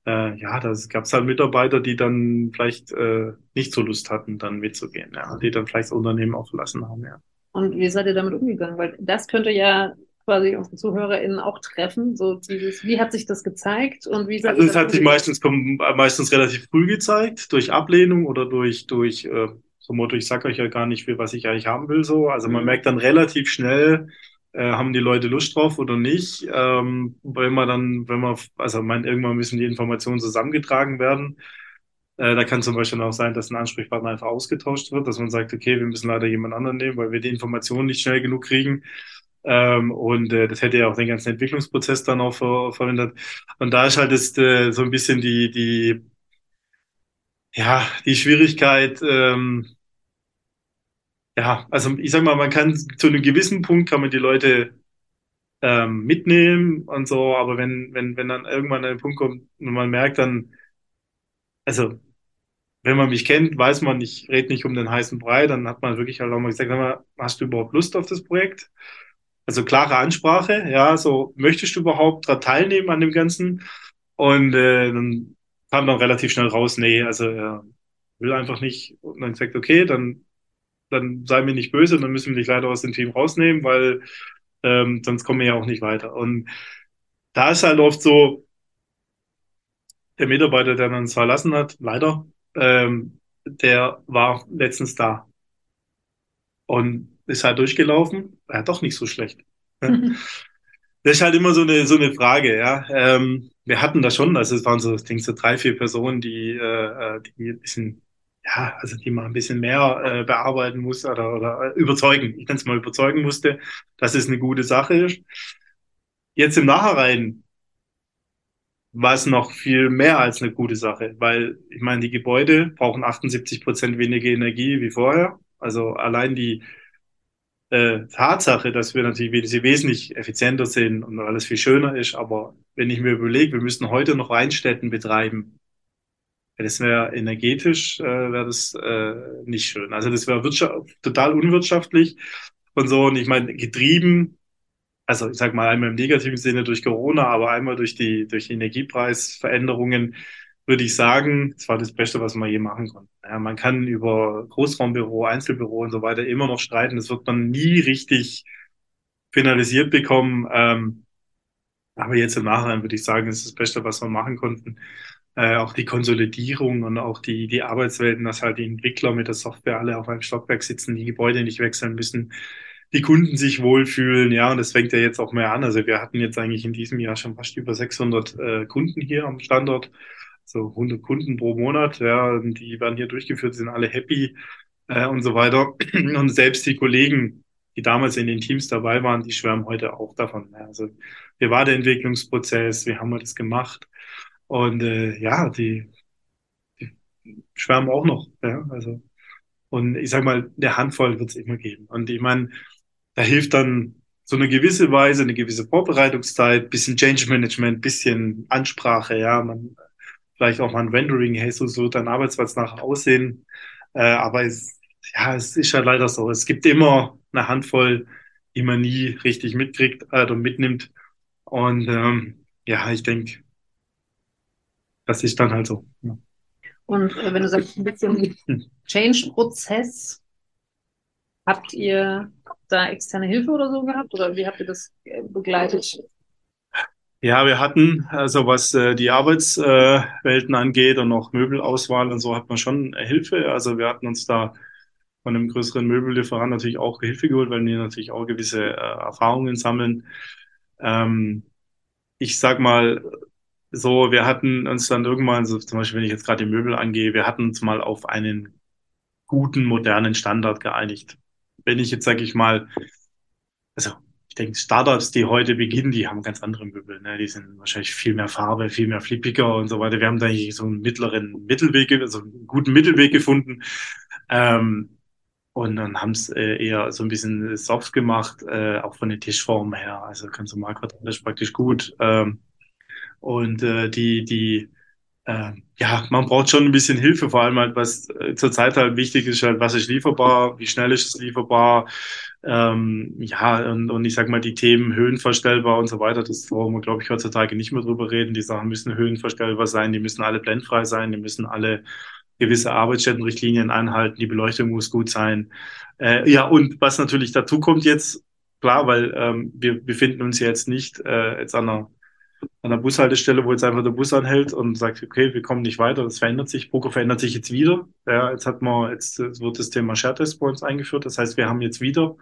äh, ja, das gab es halt Mitarbeiter, die dann vielleicht äh, nicht so Lust hatten, dann mitzugehen, ja, die dann vielleicht das Unternehmen auch verlassen haben, ja. Und wie seid ihr damit umgegangen? Weil das könnte ja quasi unsere ZuhörerInnen auch treffen. So dieses, wie hat sich das gezeigt und wie Also es hat sich meistens, meistens relativ früh gezeigt, durch Ablehnung oder durch, durch äh, so Motto, ich sag euch ja gar nicht, was ich eigentlich haben will. So. Also man mhm. merkt dann relativ schnell, äh, haben die Leute Lust drauf oder nicht. Ähm, wenn man dann, wenn man, also man, irgendwann müssen die Informationen zusammengetragen werden. Äh, da kann zum Beispiel auch sein, dass ein Ansprechpartner einfach ausgetauscht wird, dass man sagt, okay, wir müssen leider jemand anderen nehmen, weil wir die Informationen nicht schnell genug kriegen. Ähm, und äh, das hätte ja auch den ganzen Entwicklungsprozess dann auch ver verhindert. Und da ist halt das, äh, so ein bisschen die, die, ja, die Schwierigkeit, ähm, ja, also ich sag mal, man kann zu einem gewissen Punkt kann man die Leute ähm, mitnehmen und so, aber wenn, wenn, wenn dann irgendwann ein Punkt kommt und man merkt dann, also wenn man mich kennt, weiß man, ich rede nicht um den heißen Brei, dann hat man wirklich halt auch mal gesagt, mal, hast du überhaupt Lust auf das Projekt? Also klare Ansprache, ja, so möchtest du überhaupt daran teilnehmen an dem Ganzen? Und äh, dann kam dann relativ schnell raus, nee, also er will einfach nicht. Und dann gesagt, okay, dann dann sei mir nicht böse, dann müssen wir dich leider aus dem Team rausnehmen, weil ähm, sonst kommen wir ja auch nicht weiter. Und da ist halt oft so, der Mitarbeiter, der uns verlassen hat, leider, ähm, der war letztens da und ist halt durchgelaufen. Er hat doch nicht so schlecht. Das ist halt immer so eine, so eine Frage, ja. Ähm, wir hatten da schon, also es waren so, ich denke, so drei, vier Personen, die, äh, äh die ein bisschen ja, also die man ein bisschen mehr äh, bearbeiten muss oder, oder überzeugen, ich nenne es mal überzeugen musste, dass es eine gute Sache ist. Jetzt im Nachhinein war es noch viel mehr als eine gute Sache, weil ich meine, die Gebäude brauchen 78 Prozent weniger Energie wie vorher. Also allein die äh, Tatsache, dass wir natürlich wesentlich effizienter sind und alles viel schöner ist, aber wenn ich mir überlege, wir müssen heute noch Rheinstätten betreiben, das wäre energetisch, äh, wäre das äh, nicht schön. Also das wäre total unwirtschaftlich und so. Und ich meine, getrieben, also ich sag mal einmal im negativen Sinne durch Corona, aber einmal durch die, durch Energiepreisveränderungen, würde ich sagen, das war das Beste, was man je machen konnte. Ja, man kann über Großraumbüro, Einzelbüro und so weiter immer noch streiten. Das wird man nie richtig finalisiert bekommen. Ähm, aber jetzt im Nachhinein würde ich sagen, das ist das Beste, was wir machen konnten. äh, auch die Konsolidierung und auch die, die Arbeitswelten, dass halt die Entwickler mit der Software alle auf einem Stockwerk sitzen, die Gebäude nicht wechseln müssen, die Kunden sich wohlfühlen, ja, und das fängt ja jetzt auch mehr an. Also wir hatten jetzt eigentlich in diesem Jahr schon fast über 600 äh, Kunden hier am Standort, so 100 Kunden pro Monat, ja, die werden hier durchgeführt, sind alle happy äh, und so weiter. (clears throat) Und selbst die Kollegen, die damals in den Teams dabei waren, die schwärmen heute auch davon. Ja. Also wir war der Entwicklungsprozess, wie haben wir das gemacht? Und äh, ja, die, die schwärmen auch noch. Ja, also und ich sag mal, der Handvoll wird es immer geben. Und ich meine, da hilft dann so eine gewisse Weise, eine gewisse Vorbereitungszeit, bisschen Change Management, bisschen Ansprache, ja, man vielleicht auch mal ein Rendering, hey, so, so dein Arbeitsplatz nach aussehen. Äh, aber es, ja, es ist ja leider so. Es gibt immer eine Handvoll, die man nie richtig mitkriegt äh, oder mitnimmt. Und ähm, ja, ich denke, das ist dann halt so. Ja. Und äh, wenn du sagst, ein bisschen hm. Change-Prozess, habt ihr da externe Hilfe oder so gehabt? Oder wie habt ihr das äh, begleitet? Ja, wir hatten, also was äh, die Arbeitswelten äh, angeht und auch Möbelauswahl und so, hat man schon Hilfe. Also wir hatten uns da von einem größeren Möbellieferant natürlich auch Hilfe geholt, weil wir natürlich auch gewisse äh, Erfahrungen sammeln. Ähm, ich sag mal, so, wir hatten uns dann irgendwann, so zum Beispiel, wenn ich jetzt gerade die Möbel angehe, wir hatten uns mal auf einen guten, modernen Standard geeinigt. Wenn ich jetzt, sage ich mal, also ich denke, Startups, die heute beginnen, die haben ganz andere Möbel. Ne? Die sind wahrscheinlich viel mehr Farbe, viel mehr flippiger und so weiter. Wir haben da hier so einen mittleren Mittelweg, also einen guten Mittelweg gefunden. Ähm, und dann haben es äh, eher so ein bisschen soft gemacht, äh, auch von der Tischform her. Also ganz normal quadratisch praktisch gut. Ähm, und äh, die, die, äh, ja, man braucht schon ein bisschen Hilfe, vor allem halt, was äh, zurzeit halt wichtig ist, halt, was ist lieferbar, wie schnell ist es lieferbar, ähm, ja, und, und ich sag mal, die Themen höhenverstellbar und so weiter, das brauchen wir, glaube ich, heutzutage nicht mehr drüber reden. Die Sachen müssen höhenverstellbar sein, die müssen alle blendfrei sein, die müssen alle gewisse Arbeitsstättenrichtlinien einhalten, die Beleuchtung muss gut sein. Äh, ja, und was natürlich dazu kommt jetzt, klar, weil ähm, wir befinden uns jetzt nicht äh, jetzt an einer an der Bushaltestelle, wo jetzt einfach der Bus anhält und sagt, okay, wir kommen nicht weiter, das verändert sich, Poker verändert sich jetzt wieder. Ja, jetzt hat man, jetzt wird das Thema Share Test uns eingeführt. Das heißt, wir haben jetzt wieder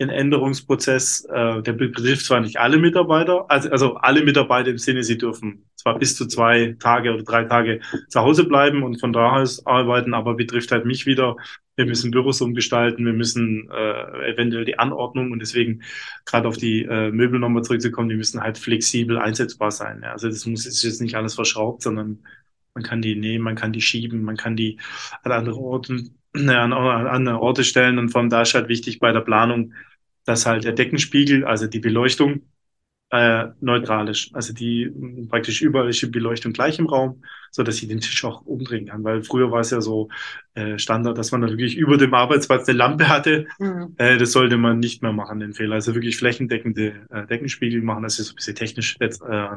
den Änderungsprozess, äh, der betrifft zwar nicht alle Mitarbeiter, also, also alle Mitarbeiter im Sinne, sie dürfen zwar bis zu zwei Tage oder drei Tage zu Hause bleiben und von da aus arbeiten, aber betrifft halt mich wieder. Wir müssen Büros umgestalten, wir müssen äh, eventuell die Anordnung und deswegen gerade auf die äh, Möbel nochmal zurückzukommen, die müssen halt flexibel einsetzbar sein. Ja. Also das muss ist jetzt nicht alles verschraubt, sondern man kann die nehmen, man kann die schieben, man kann die an andere Orte, (clears throat) an andere Orte stellen und von da ist halt wichtig bei der Planung, dass halt der Deckenspiegel, also die Beleuchtung, äh, neutral ist. Also die praktisch überall ist die Beleuchtung gleich im Raum, so dass ich den Tisch auch umdrehen kann. Weil früher war es ja so äh, Standard, dass man da wirklich über dem Arbeitsplatz eine Lampe hatte. Mhm. Äh, das sollte man nicht mehr machen, den Fehler. Also wirklich flächendeckende äh, Deckenspiegel machen, das ist so ein bisschen technisch jetzt. Äh,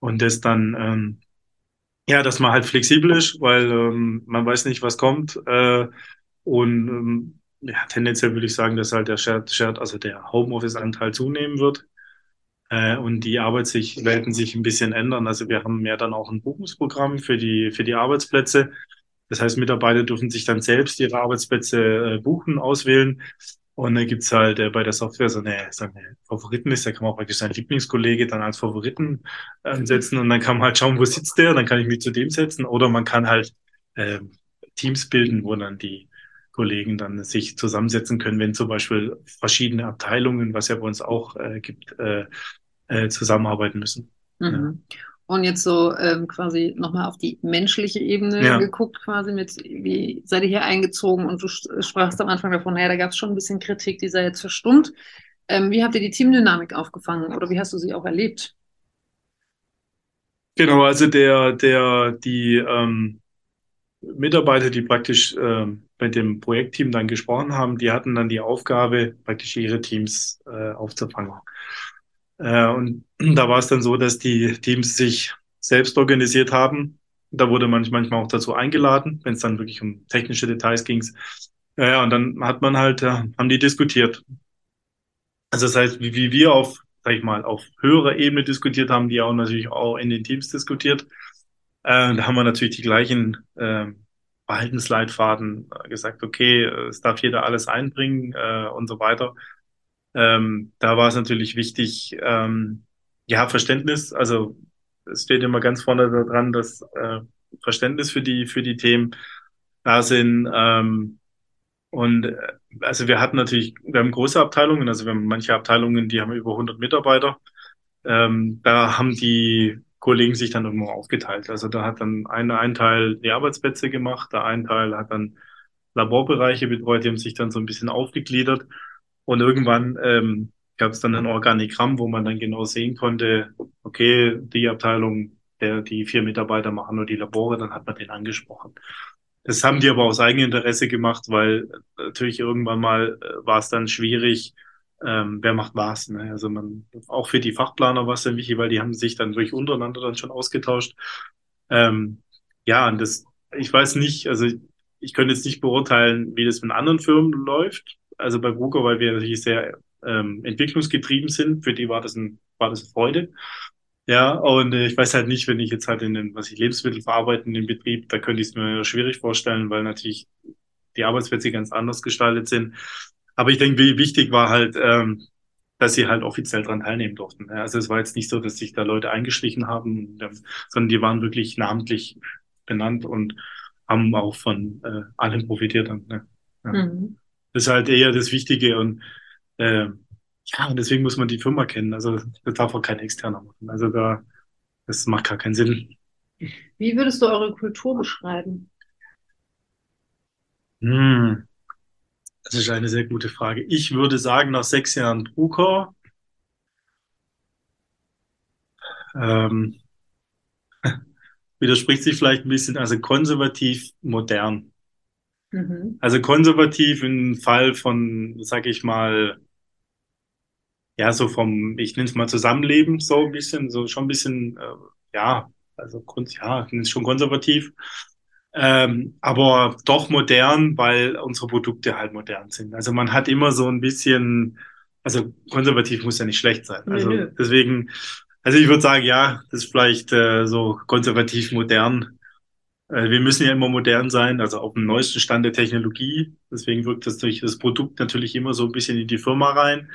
und das dann ähm, ja, dass man halt flexibel ist, weil ähm, man weiß nicht, was kommt. Äh, und ähm, ja, tendenziell würde ich sagen, dass halt der Shared, Shared also der Homeoffice-Anteil zunehmen wird äh, und die Arbeitswelten sich ein bisschen ändern. Also wir haben ja dann auch ein Buchungsprogramm für die, für die Arbeitsplätze. Das heißt, Mitarbeiter dürfen sich dann selbst ihre Arbeitsplätze äh, buchen, auswählen. Und dann gibt's halt äh, bei der Software so eine, so eine Favoritenliste, da kann man auch praktisch seinen Lieblingskollege dann als Favoriten äh, setzen und dann kann man halt schauen, wo sitzt der, dann kann ich mich zu dem setzen. Oder man kann halt äh, Teams bilden, wo dann die Kollegen dann sich zusammensetzen können, wenn zum Beispiel verschiedene Abteilungen, was ja bei uns auch äh, gibt, äh, äh, zusammenarbeiten müssen. Mhm. Ja. Und jetzt so ähm, quasi nochmal auf die menschliche Ebene ja. geguckt, quasi mit, wie seid ihr hier eingezogen und du sprachst am Anfang davon, naja, da gab es schon ein bisschen Kritik, die sei jetzt verstummt. Ähm, wie habt ihr die Teamdynamik aufgefangen oder wie hast du sie auch erlebt? Genau, also der, der, die ähm, Mitarbeiter, die praktisch äh, mit dem Projektteam dann gesprochen haben, die hatten dann die Aufgabe, praktisch ihre Teams äh, aufzufangen. Äh, und da war es dann so, dass die Teams sich selbst organisiert haben. Da wurde man manchmal auch dazu eingeladen, wenn es dann wirklich um technische Details ging. Ja, und dann hat man halt, äh, haben die diskutiert. Also das heißt, wie, wie wir auf, sag ich mal, auf höherer Ebene diskutiert haben, die auch natürlich auch in den Teams diskutiert. Äh, da haben wir natürlich die gleichen äh, Verhaltensleitfaden äh, gesagt, okay, es darf jeder alles einbringen äh, und so weiter. Ähm, da war es natürlich wichtig, ähm, ja, Verständnis, also es steht immer ganz vorne dran, dass äh, Verständnis für die, für die Themen da sind. Ähm, und äh, also wir hatten natürlich, wir haben große Abteilungen, also wir haben manche Abteilungen, die haben über 100 Mitarbeiter. Ähm, da haben die Kollegen sich dann irgendwo aufgeteilt. Also da hat dann ein, ein Teil die Arbeitsplätze gemacht, der ein Teil hat dann Laborbereiche betreut, die haben sich dann so ein bisschen aufgegliedert. Und irgendwann ähm, gab es dann ein Organigramm, wo man dann genau sehen konnte, okay, die Abteilung, der die vier Mitarbeiter machen nur die Labore, dann hat man den angesprochen. Das haben die aber aus eigenem Interesse gemacht, weil natürlich irgendwann mal äh, war es dann schwierig, ähm, wer macht was. Ne? Also man, auch für die Fachplaner war es dann wichtig, weil die haben sich dann durch untereinander dann schon ausgetauscht. Ähm, ja, und das, ich weiß nicht, also ich könnte jetzt nicht beurteilen, wie das mit anderen Firmen läuft. Also bei Bruker, weil wir natürlich sehr ähm, entwicklungsgetrieben sind, für die war das ein, war das eine Freude. Ja, und äh, ich weiß halt nicht, wenn ich jetzt halt in den, was ich Lebensmittel verarbeiten, in den Betrieb, da könnte ich es mir schwierig vorstellen, weil natürlich die Arbeitsplätze ganz anders gestaltet sind. Aber ich denke, wie wichtig war halt, ähm, dass sie halt offiziell dran teilnehmen durften. Also es war jetzt nicht so, dass sich da Leute eingeschlichen haben, sondern die waren wirklich namentlich benannt und haben auch von äh, allem profitiert. Ne? Ja. Mhm. Das ist halt eher das Wichtige und äh, ja, und deswegen muss man die Firma kennen. Also das darf auch kein externer machen. Also da, das macht gar keinen Sinn. Wie würdest du eure Kultur beschreiben? Hm, das ist eine sehr gute Frage. Ich würde sagen, nach sechs Jahren Drucker, ähm, (laughs) widerspricht sich vielleicht ein bisschen, also konservativ modern. Mhm. Also konservativ im Fall von, sag ich mal, ja, so vom, ich nenne es mal Zusammenleben, so ein bisschen, so schon ein bisschen, äh, ja, also ja, ich nenne es schon konservativ, ähm, aber doch modern, weil unsere Produkte halt modern sind. Also man hat immer so ein bisschen, also konservativ muss ja nicht schlecht sein. Also nö, nö. deswegen, also ich würde sagen, ja, das ist vielleicht äh, so konservativ modern. Äh, wir müssen ja immer modern sein, also auf dem neuesten Stand der Technologie. Deswegen wirkt das durch das Produkt natürlich immer so ein bisschen in die Firma rein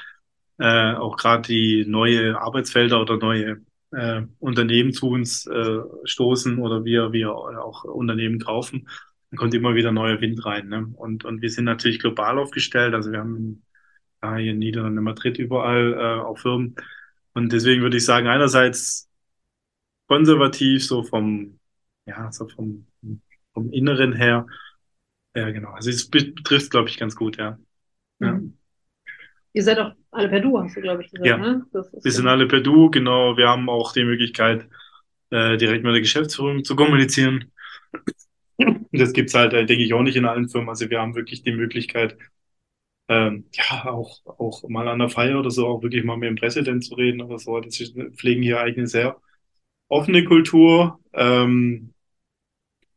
äh, auch gerade die neue Arbeitsfelder oder neue äh, Unternehmen zu uns äh, stoßen oder wir, wir auch Unternehmen kaufen, dann kommt immer wieder neuer Wind rein. Ne? Und, und wir sind natürlich global aufgestellt. Also wir haben ja, hier in Niederlanden, in Madrid überall äh, auch Firmen. Und deswegen würde ich sagen, einerseits konservativ, so vom, ja, so vom, vom Inneren her. Ja, genau. Also es betrifft, glaube ich, ganz gut, ja. ja. Mhm. Ihr seid auch alle per Du, hast du, glaube ich, gesagt. Ja, ne? wir sind alle per Du, genau. Wir haben auch die Möglichkeit, äh, direkt mit der Geschäftsführung zu kommunizieren. Das gibt's halt, äh, denke ich, auch nicht in allen Firmen. Also wir haben wirklich die Möglichkeit, ähm, ja, auch, auch mal an der Feier oder so, auch wirklich mal mit dem Präsident zu reden oder so. Das ist, pflegen hier eigentlich eine sehr offene Kultur. Ähm,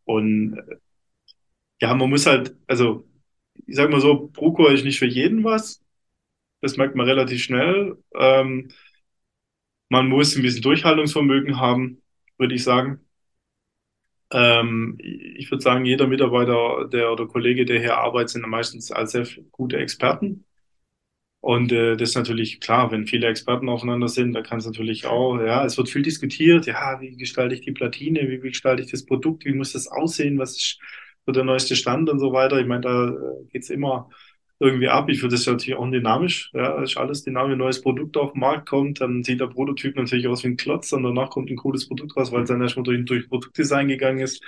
und äh, ja, man muss halt, also ich sag mal so, Bruco ist nicht für jeden was. Das merkt man relativ schnell. Ähm, man muss ein bisschen Durchhaltungsvermögen haben, würde ich sagen. Ähm, ich würde sagen, jeder Mitarbeiter der oder Kollege, der hier arbeitet, sind meistens als sehr gute Experten. Und äh, das ist natürlich klar, wenn viele Experten aufeinander sind, da kann es natürlich auch, ja, es wird viel diskutiert, ja, wie gestalte ich die Platine, wie, gestalte ich das Produkt, wie muss das aussehen, was ist so der neueste Stand und so weiter. Ich meine, da äh, geht's immer irgendwie ab. Ich finde das natürlich auch dynamisch. Ja, ist alles dynamisch. Ein neues Produkt auf den Markt kommt, dann sieht der Prototyp natürlich aus wie ein Klotz und danach kommt ein cooles Produkt raus, weil es dann erstmal durch, durch Produktdesign gegangen ist.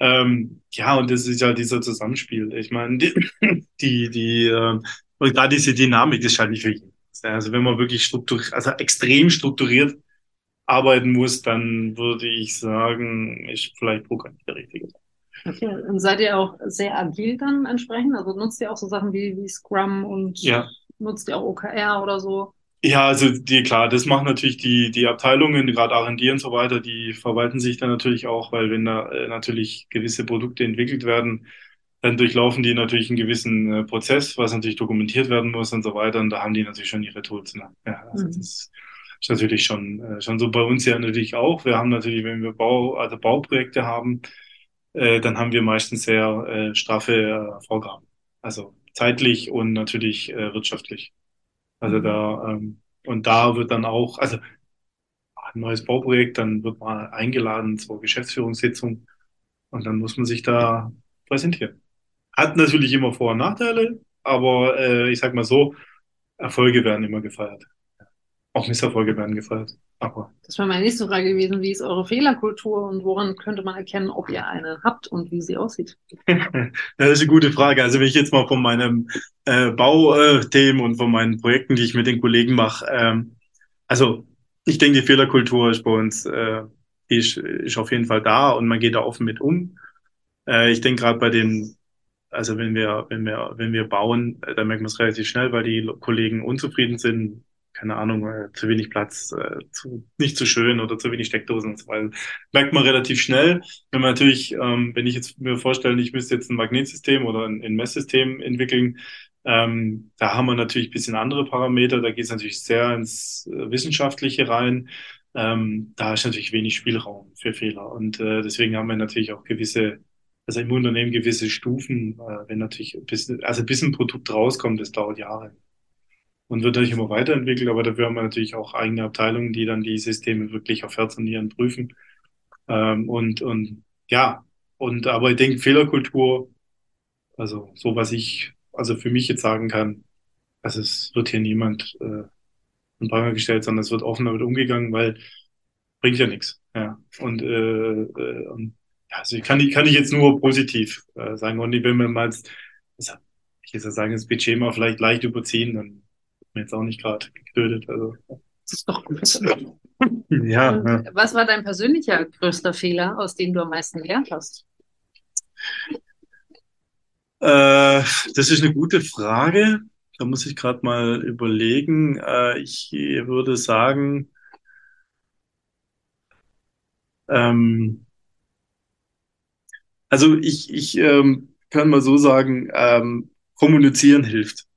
Ähm, ja, und das ist ja dieser Zusammenspiel. Ich meine, die, (laughs) die, die äh, und da diese Dynamik ist halt nicht für jeden. Also wenn man wirklich strukturiert, also extrem strukturiert arbeiten muss, dann würde ich sagen, ist vielleicht Programm nicht der richtige. Okay, und seid ihr auch sehr agil dann entsprechend? Also nutzt ihr auch so Sachen wie, wie Scrum und ja. nutzt ihr auch OKR oder so? Ja, also die, klar, das machen natürlich die, die Abteilungen, gerade R&D und so weiter, die verwalten sich dann natürlich auch, weil wenn da äh, natürlich gewisse Produkte entwickelt werden, dann durchlaufen die natürlich einen gewissen äh, Prozess, was natürlich dokumentiert werden muss und so weiter. Und da haben die natürlich schon ihre Tools. Ne? Ja, also mhm. das, ist natürlich schon, äh, schon so bei uns ja natürlich auch. Wir haben natürlich, wenn wir Bau, also Bauprojekte haben, äh, dann haben wir meistens sehr äh, straffe äh, Vorgaben. Also zeitlich und natürlich äh, wirtschaftlich. Also da, ähm, und da wird dann auch, also ein neues Bauprojekt, dann wird man eingeladen zur Geschäftsführungssitzung und dann muss man sich da präsentieren. Hat natürlich immer Vor- und Nachteile, aber äh, ich sag mal so, Erfolge werden immer gefeiert. Auch Misserfolge werden gefeiert. Aber das wäre meine nächste Frage gewesen. Wie ist eure Fehlerkultur und woran könnte man erkennen, ob ihr eine habt und wie sie aussieht? (laughs) das ist eine gute Frage. Also wenn ich jetzt mal von meinem äh, Bauthemen und von meinen Projekten, die ich mit den Kollegen mache, ähm, also ich denke, die Fehlerkultur ist bei uns äh, ist, ist auf jeden Fall da und man geht da offen mit um. Äh, ich denke gerade bei den also wenn wir, wenn wir, wenn wir bauen, äh, dann merkt man es relativ schnell, weil die Kollegen unzufrieden sind, keine Ahnung, äh, zu wenig Platz, äh, zu, nicht zu schön oder zu wenig Steckdosen und so weiter. Merkt man relativ schnell. Wenn man natürlich, ähm, wenn ich jetzt mir vorstelle, ich müsste jetzt ein Magnetsystem oder ein, ein Messsystem entwickeln, ähm, da haben wir natürlich ein bisschen andere Parameter. Da geht es natürlich sehr ins äh, Wissenschaftliche rein. Ähm, da ist natürlich wenig Spielraum für Fehler. Und äh, deswegen haben wir natürlich auch gewisse, also im Unternehmen gewisse Stufen, äh, wenn natürlich, bis, also bis ein Produkt rauskommt, das dauert Jahre und wird natürlich immer weiterentwickelt, aber dafür haben wir natürlich auch eigene Abteilungen, die dann die Systeme wirklich auf Herz und Nieren prüfen. Ähm, und, und ja, und aber ich denke, Fehlerkultur, also so was ich, also für mich jetzt sagen kann, also es wird hier niemand äh, in Pranger gestellt, sondern es wird offen damit umgegangen, weil bringt ja nichts. Ja. Und, äh, äh, und also kann ich, kann ich jetzt nur positiv äh, sagen. Und wenn wir mal, ich jetzt sagen, das Budget mal vielleicht leicht überziehen, dann mir jetzt auch nicht gerade getötet. Also. Das ist doch gut. (laughs) ja, ja. Was war dein persönlicher größter Fehler, aus dem du am meisten gelernt hast? Äh, das ist eine gute Frage. Da muss ich gerade mal überlegen. Äh, ich würde sagen, ähm, also ich, ich ähm, kann mal so sagen, ähm, kommunizieren hilft.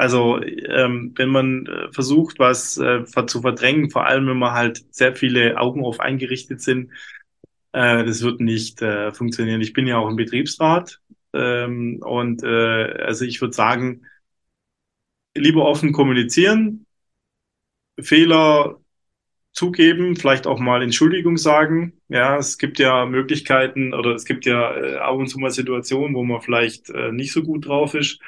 Also ähm, wenn man äh, versucht, was äh, zu verdrängen, vor allem wenn man halt sehr viele Augen auf eingerichtet sind, äh, das wird nicht äh, funktionieren. Ich bin ja auch im Betriebsrat ähm, und äh, also ich würde sagen, lieber offen kommunizieren, Fehler zugeben, vielleicht auch mal Entschuldigung sagen. Ja, es gibt ja Möglichkeiten oder es gibt ja äh, ab und zu mal Situationen, wo man vielleicht äh, nicht so gut drauf ist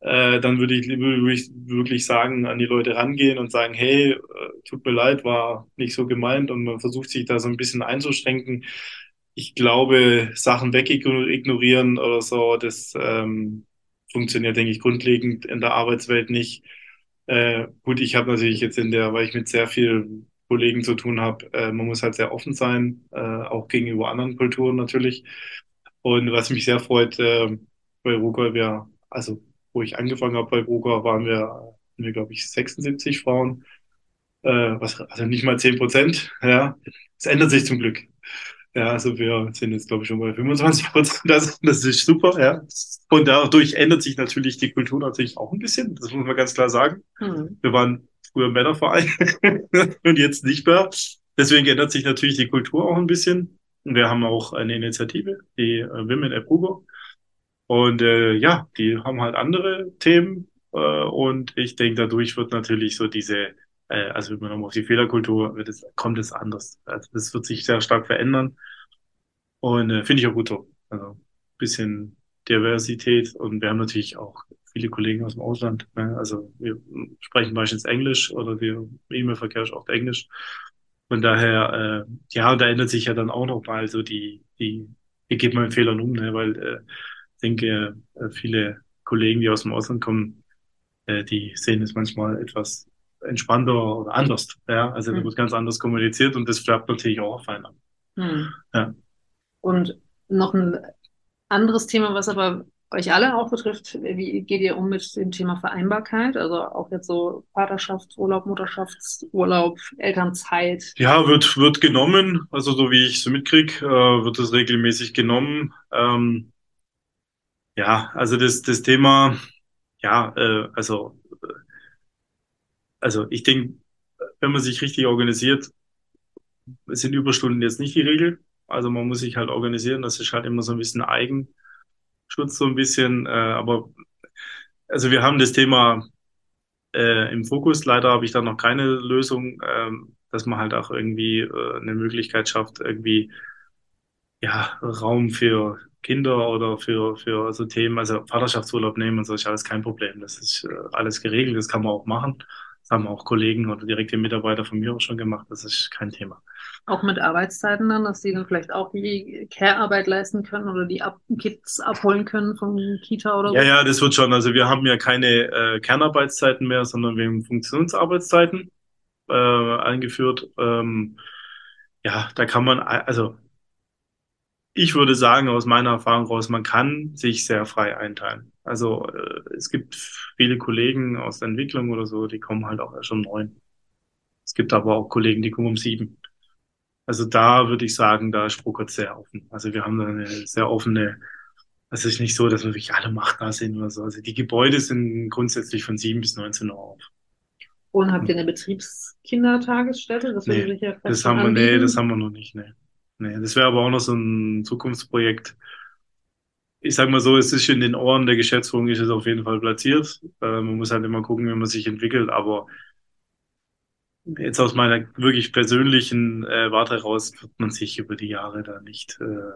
äh, dann würde ich, würde ich wirklich sagen, an die Leute rangehen und sagen, hey, äh, tut mir leid, war nicht so gemeint und man versucht sich da so ein bisschen einzuschränken. Ich glaube, Sachen wegignorieren oder so, das ähm, funktioniert, denke ich, grundlegend in der Arbeitswelt nicht. Äh, gut, ich habe natürlich jetzt in der, weil ich mit sehr vielen Kollegen zu tun habe, äh, man muss halt sehr offen sein, äh, auch gegenüber anderen Kulturen natürlich. Und was mich sehr freut, äh, bei Ruka, wir, also wo ich angefangen habe bei Broker, waren wir, wir glaube ich, 76 Frauen. Äh, was, also nicht mal 10 Prozent. Ja. Es ändert sich zum Glück. Ja, also wir sind jetzt, glaube ich, schon bei 25 Prozent. Das, das ist super, ja. Und dadurch ändert sich natürlich die Kultur natürlich auch ein bisschen. Das muss man ganz klar sagen. Mhm. Wir waren früher Männerverein (laughs) und jetzt nicht mehr. Deswegen ändert sich natürlich die Kultur auch ein bisschen. Und wir haben auch eine Initiative, die äh, Women at Google. Und äh, ja, die haben halt andere Themen. Äh, und ich denke, dadurch wird natürlich so diese, äh, also wenn man nochmal auf die Fehlerkultur, wird es, kommt es anders. Also das wird sich sehr stark verändern. Und äh, finde ich auch gut so. Also bisschen Diversität. Und wir haben natürlich auch viele Kollegen aus dem Ausland. Ne? Also wir sprechen meistens Englisch oder wir E-Mail-Verkehr ist auch Englisch. Von daher, äh, ja, da ändert sich ja dann auch noch mal so die, die, wie geht man mit Fehlern um, ne? weil äh, denke, äh, viele Kollegen, die aus dem Ausland kommen, äh, die sehen es manchmal etwas entspannter oder anders. Ja, also da mhm. wird ganz anders kommuniziert und das färbt natürlich auch auf einen ab. Mhm. Ja. Und noch ein anderes Thema, was aber euch alle auch betrifft, wie geht ihr um mit dem Thema Vereinbarkeit? Also auch jetzt so Vaterschaftsurlaub, Mutterschaftsurlaub, Elternzeit? Ja, wird, wird genommen. Also so wie ich es mitkriege, äh, wird es regelmäßig genommen. Ähm, ja, also das, das Thema, ja, äh, also, äh, also ich denke, wenn man sich richtig organisiert, sind Überstunden jetzt nicht die Regel. Also man muss sich halt organisieren. Das ist halt immer so ein bisschen Eigenschutz, so ein bisschen. Äh, aber also wir haben das Thema äh, im Fokus. Leider habe ich da noch keine Lösung, äh, dass man halt auch irgendwie äh, eine Möglichkeit schafft, irgendwie ja Raum für Kinder oder für für so Themen, also Vaterschaftsurlaub nehmen und so ist alles kein Problem. Das ist äh, alles geregelt. Das kann man auch machen. Das haben auch Kollegen oder direkte Mitarbeiter von mir auch schon gemacht. Das ist kein Thema. Auch mit Arbeitszeiten dann, dass die dann vielleicht auch die Care-Arbeit leisten können oder die Ab Kids abholen können von Kita oder so? Ja, ja, das wird schon. Also wir haben ja keine äh, Kernarbeitszeiten mehr, sondern wir haben Funktionsarbeitszeiten äh, eingeführt. Ähm, ja, da kann man, also ich würde sagen, aus meiner Erfahrung raus, man kann sich sehr frei einteilen. Also äh, es gibt viele Kollegen aus der Entwicklung oder so, die kommen halt auch erst um neun. Es gibt aber auch Kollegen, die kommen um sieben. Also da würde ich sagen, da ist Prokot sehr offen. Also wir haben da eine sehr offene, es ist nicht so, dass wir wirklich alle Macht da sind oder so. Also die Gebäude sind grundsätzlich von sieben bis 19 Uhr auf. Und habt ihr eine Betriebskindertagesstätte? Das, nee, das haben wir, nee, das haben wir noch nicht, nee. Nee, das wäre aber auch noch so ein Zukunftsprojekt. Ich sag mal so, es ist in den Ohren der Geschäftsführung ist es auf jeden Fall platziert. Äh, man muss halt immer gucken, wie man sich entwickelt, aber jetzt aus meiner wirklich persönlichen äh, Warte heraus wird man sich über die Jahre da nicht äh,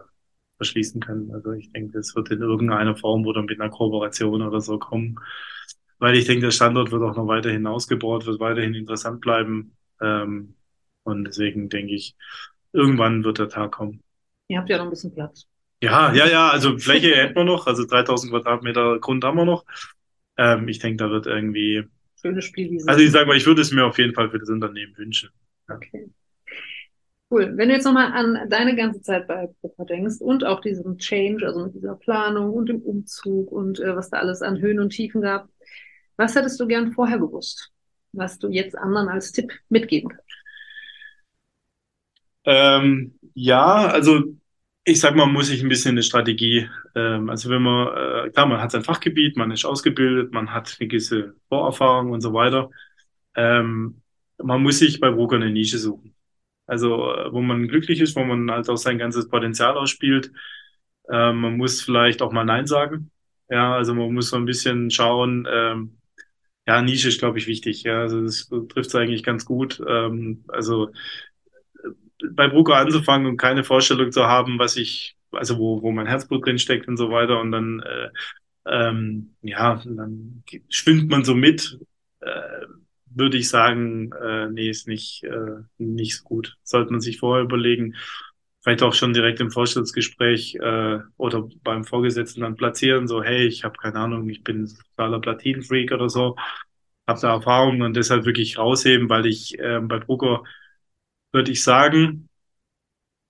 verschließen können. Also ich denke, das wird in irgendeiner Form oder mit einer Kooperation oder so kommen. Weil ich denke, der Standort wird auch noch weiterhin ausgebaut, wird weiterhin interessant bleiben. Ähm, und deswegen denke ich, irgendwann wird der Tag kommen. Ihr habt ja noch ein bisschen Platz. Ja, ja, ja, also Fläche (laughs) hätten wir noch, also 3000 Quadratmeter Grund haben wir noch. Ähm, ich denke, da wird irgendwie schöne Spielwiese. Also ich sage mal, ich würde es mir auf jeden Fall für das Unternehmen wünschen. Okay. Cool. Wenn du jetzt nochmal an deine ganze Zeit bei Pepper denkst und auch diesen Change, also mit dieser Planung und dem Umzug und äh, was da alles an Höhen und Tiefen gab, was hättest du gern vorher gewusst, was du jetzt anderen als Tipp mitgeben kannst? Ähm, ja, also ich sag mal, muss ich ein bisschen eine Strategie, ähm, also wenn man, äh, klar, man hat sein Fachgebiet, man ist ausgebildet, man hat eine gewisse Vorerfahrung und so weiter. Ähm, man muss sich bei Broker eine Nische suchen. Also, äh, wo man glücklich ist, wo man halt auch sein ganzes Potenzial ausspielt. Ähm, man muss vielleicht auch mal Nein sagen. Ja, also man muss so ein bisschen schauen, ähm, ja, Nische ist, glaube ich, wichtig. Ja, also das trifft es eigentlich ganz gut. Ähm, also bei Brucker anzufangen und keine Vorstellung zu haben, was ich, also wo, wo mein Herzblut drin steckt und so weiter. Und dann, äh, ähm, ja, dann schwimmt man so mit, äh, würde ich sagen, äh, nee, ist nicht, äh, nicht so gut. Sollte man sich vorher überlegen, vielleicht auch schon direkt im Vorstellungsgespräch äh, oder beim Vorgesetzten dann platzieren, so, hey, ich habe keine Ahnung, ich bin totaler Platinenfreak oder so, habe da Erfahrung und deshalb wirklich rausheben, weil ich äh, bei Brucker würde ich sagen,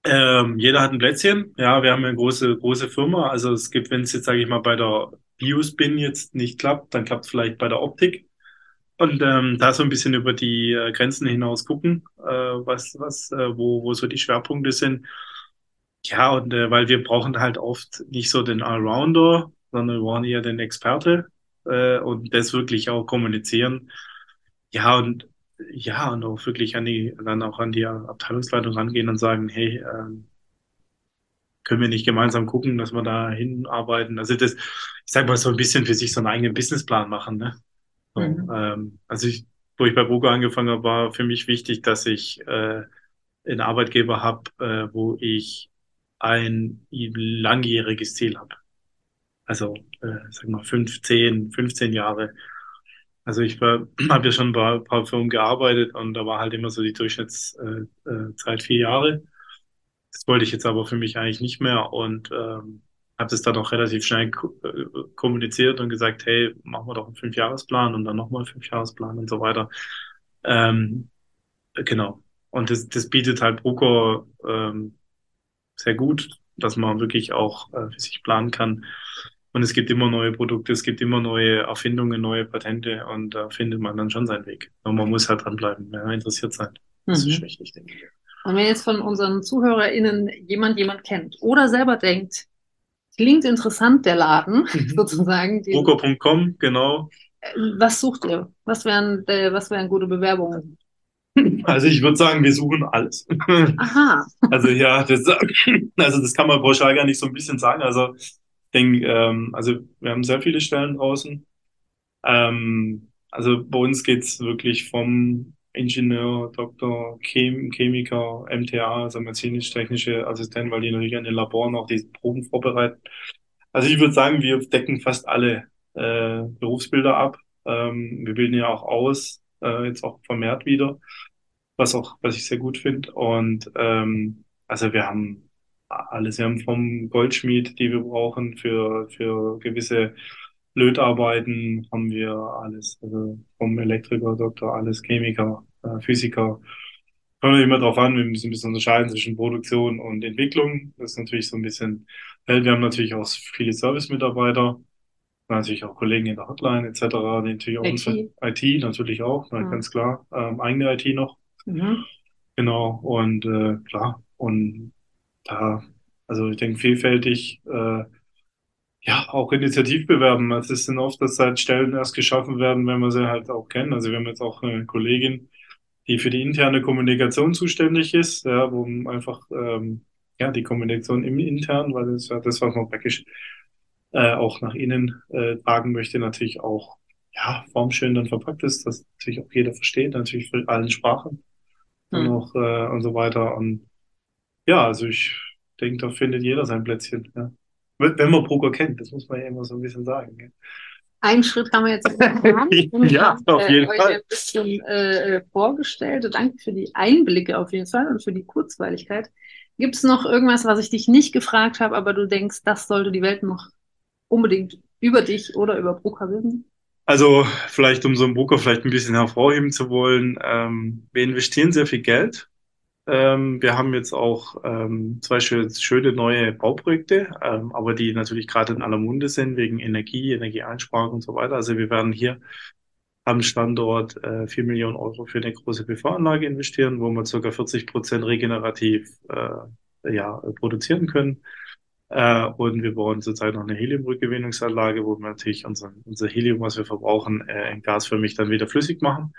ähm, jeder hat ein Plätzchen. Ja, wir haben eine große, große Firma. Also es gibt, wenn es jetzt, sage ich mal, bei der Biospin jetzt nicht klappt, dann klappt es vielleicht bei der Optik. Und ähm, da so ein bisschen über die äh, Grenzen hinaus gucken, äh, was, was, äh, wo, wo so die Schwerpunkte sind. Ja, und äh, weil wir brauchen halt oft nicht so den Allrounder, sondern wir brauchen eher den Experte äh, und das wirklich auch kommunizieren. Ja, und ja, und auch wirklich an die, dann auch an die Abteilungsleitung rangehen und sagen, hey, ähm, können wir nicht gemeinsam gucken, dass wir da hinarbeiten. Also das, ich sag mal, so ein bisschen für sich so einen eigenen Businessplan machen. Ne? So, mhm. ähm, also ich, wo ich bei Brugo angefangen habe, war für mich wichtig, dass ich äh, einen Arbeitgeber habe, äh, wo ich ein langjähriges Ziel habe. Also, äh, sag mal, 15, 15 Jahre also ich (clears throat) habe ja schon bei ein paar Firmen gearbeitet und da war halt immer so die Durchschnittszeit äh, äh, vier Jahre. Das wollte ich jetzt aber für mich eigentlich nicht mehr und ähm, habe das dann auch relativ schnell äh, kommuniziert und gesagt, hey, machen wir doch einen Fünfjahresplan und dann nochmal einen Fünfjahresplan und so weiter. Ähm, genau. Und das, das bietet halt Bruker ähm, sehr gut, dass man wirklich auch äh, für sich planen kann. Und es gibt immer neue Produkte, es gibt immer neue Erfindungen, neue Patente und da findet man dann schon seinen Weg. Und man muss halt dranbleiben, ja, interessiert sein. Das mhm. ist wichtig, denke ich. Und wenn jetzt von unseren ZuhörerInnen jemand jemand kennt oder selber denkt, klingt interessant, der Laden, mhm. (laughs) sozusagen. Broker.com, genau. Äh, was sucht ihr? Was wären, äh, was wären gute Bewerbungen? (laughs) (laughs) Also ich würde sagen, wir suchen alles. Aha. Also ja, das, also das kann man pauschal gar nicht so ein bisschen sagen. Also denke, ähm, also wir haben sehr viele Stellen draußen. Ähm, also bei uns geht's wirklich vom Ingenieur, Doktor, Chem Chemiker, MTA, also medizinisch-technische Assistent, weil die natürlich an den Laboren auch diese Proben vorbereiten. Also ich würde sagen, wir decken fast alle äh, Berufsbilder ab. Ähm, wir bilden ja auch aus, äh, jetzt auch vermehrt wieder, was auch, was ich sehr gut finde. Und ähm, also wir haben alles. Wir haben vom Goldschmied, die wir brauchen für, für gewisse Lötarbeiten, haben wir alles. Also vom Elektriker, Doktor, alles, Chemiker, äh, Physiker. Kommt immer darauf an, wir müssen ein bisschen unterscheiden zwischen Produktion und Entwicklung. Das ist natürlich so ein bisschen, wir haben natürlich auch viele Service-Mitarbeiter, natürlich auch Kollegen in der Hotline etc., die natürlich auch IT. unsere IT natürlich auch, Ja. ganz klar, ähm, eigene IT noch. Mhm. Genau, und äh, klar, und da, also ich denke, vielfältig, äh, ja, auch initiativ bewerben. Es ist dann oft, dass halt Stellen erst geschaffen werden, wenn wir sie halt auch kennen. Also wir haben jetzt auch eine Kollegin, die für die interne Kommunikation zuständig ist, ja, wo man einfach ähm, ja die Kommunikation im intern, weil das ist ja das, was man praktisch äh, auch nach innen äh, tragen möchte, natürlich auch ja formschön dann verpackt ist, dass natürlich auch jeder versteht, natürlich für allen Sprachen und Hm. auch äh, und so weiter. Und ja, also ich denke, da findet jeder sein Plätzchen. Ja. Wenn man Broker kennt, das muss man ja immer so ein bisschen sagen. gell. Einen Schritt haben wir jetzt getan. (laughs) Ja, auf jeden euch Fall. ein bisschen äh, vorgestellt. Danke für die Einblicke auf jeden Fall und für die Kurzweiligkeit. Gibt es noch irgendwas, was ich dich nicht gefragt habe, aber du denkst, das sollte die Welt noch unbedingt über dich oder über Brucker wissen? Also vielleicht, um so einen Broker vielleicht ein bisschen hervorheben zu wollen, ähm, wir investieren sehr viel Geld. Ähm, wir haben jetzt auch ähm, zwei schö schöne neue Bauprojekte, ähm, aber die natürlich gerade in aller Munde sind wegen Energie, Energieeinsparung und so weiter. Also wir werden hier am Standort äh, 4 Millionen Euro für eine große PV-Anlage investieren, wo wir ca. 40 Prozent regenerativ äh, ja, produzieren können. Äh, und wir bauen zurzeit noch eine Heliumrückgewinnungsanlage, wo wir natürlich unser, unser Helium, was wir verbrauchen, äh, in gasförmig dann wieder flüssig machen.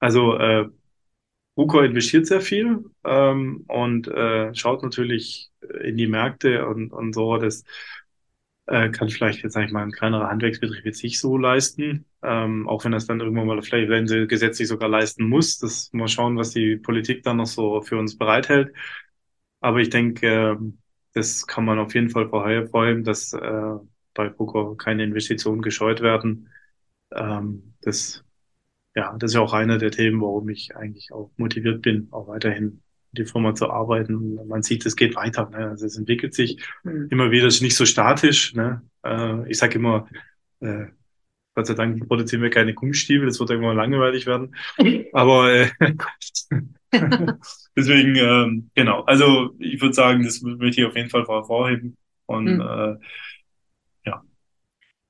Also äh, Ruko investiert sehr viel ähm, und äh, schaut natürlich in die Märkte und, und so. Das äh, kann vielleicht jetzt, sag ich mal, ein kleinerer Handwerksbetrieb jetzt nicht so leisten. Ähm, auch wenn das dann irgendwann mal vielleicht, wenn sie gesetzlich sogar leisten muss. Das mal schauen, was die Politik dann noch so für uns bereithält. Aber ich denke, äh, das kann man auf jeden Fall vorheim, dass äh, bei Ruko keine Investitionen gescheut werden. Ähm, das ja, das ist ja auch einer der Themen, warum ich eigentlich auch motiviert bin, auch weiterhin in die Firma zu arbeiten. Man sieht, es geht weiter. Ne? Also es entwickelt sich Hm. immer wieder, es ist nicht so statisch. Ne? Äh, ich sage immer, äh, Gott sei Dank produzieren wir keine Gummistiefel, das wird irgendwann langweilig werden. (laughs) Aber äh, (laughs) deswegen, ähm, genau. Also ich würde sagen, das möchte ich auf jeden Fall hervorheben. Und Hm. äh,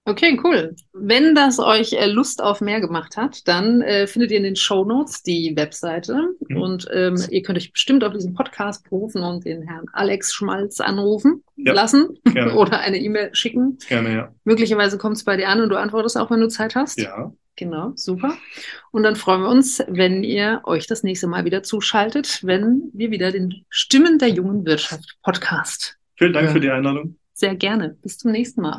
Okay, cool. Wenn das euch äh, Lust auf mehr gemacht hat, dann äh, findet ihr in den Shownotes die Webseite Mhm. und ähm, ihr könnt euch bestimmt auf diesen Podcast berufen und den Herrn Alex Schmalz anrufen Ja, lassen (laughs) oder eine E-Mail schicken. gerne, ja. Möglicherweise kommt es bei dir an und du antwortest auch, wenn du Zeit hast. Ja, Genau, super. Und dann freuen wir uns, wenn ihr euch das nächste Mal wieder zuschaltet, wenn wir wieder den Stimmen der jungen Wirtschaft Podcast. vielen Dank Ja. für die Einladung. Sehr gerne. Bis zum nächsten Mal.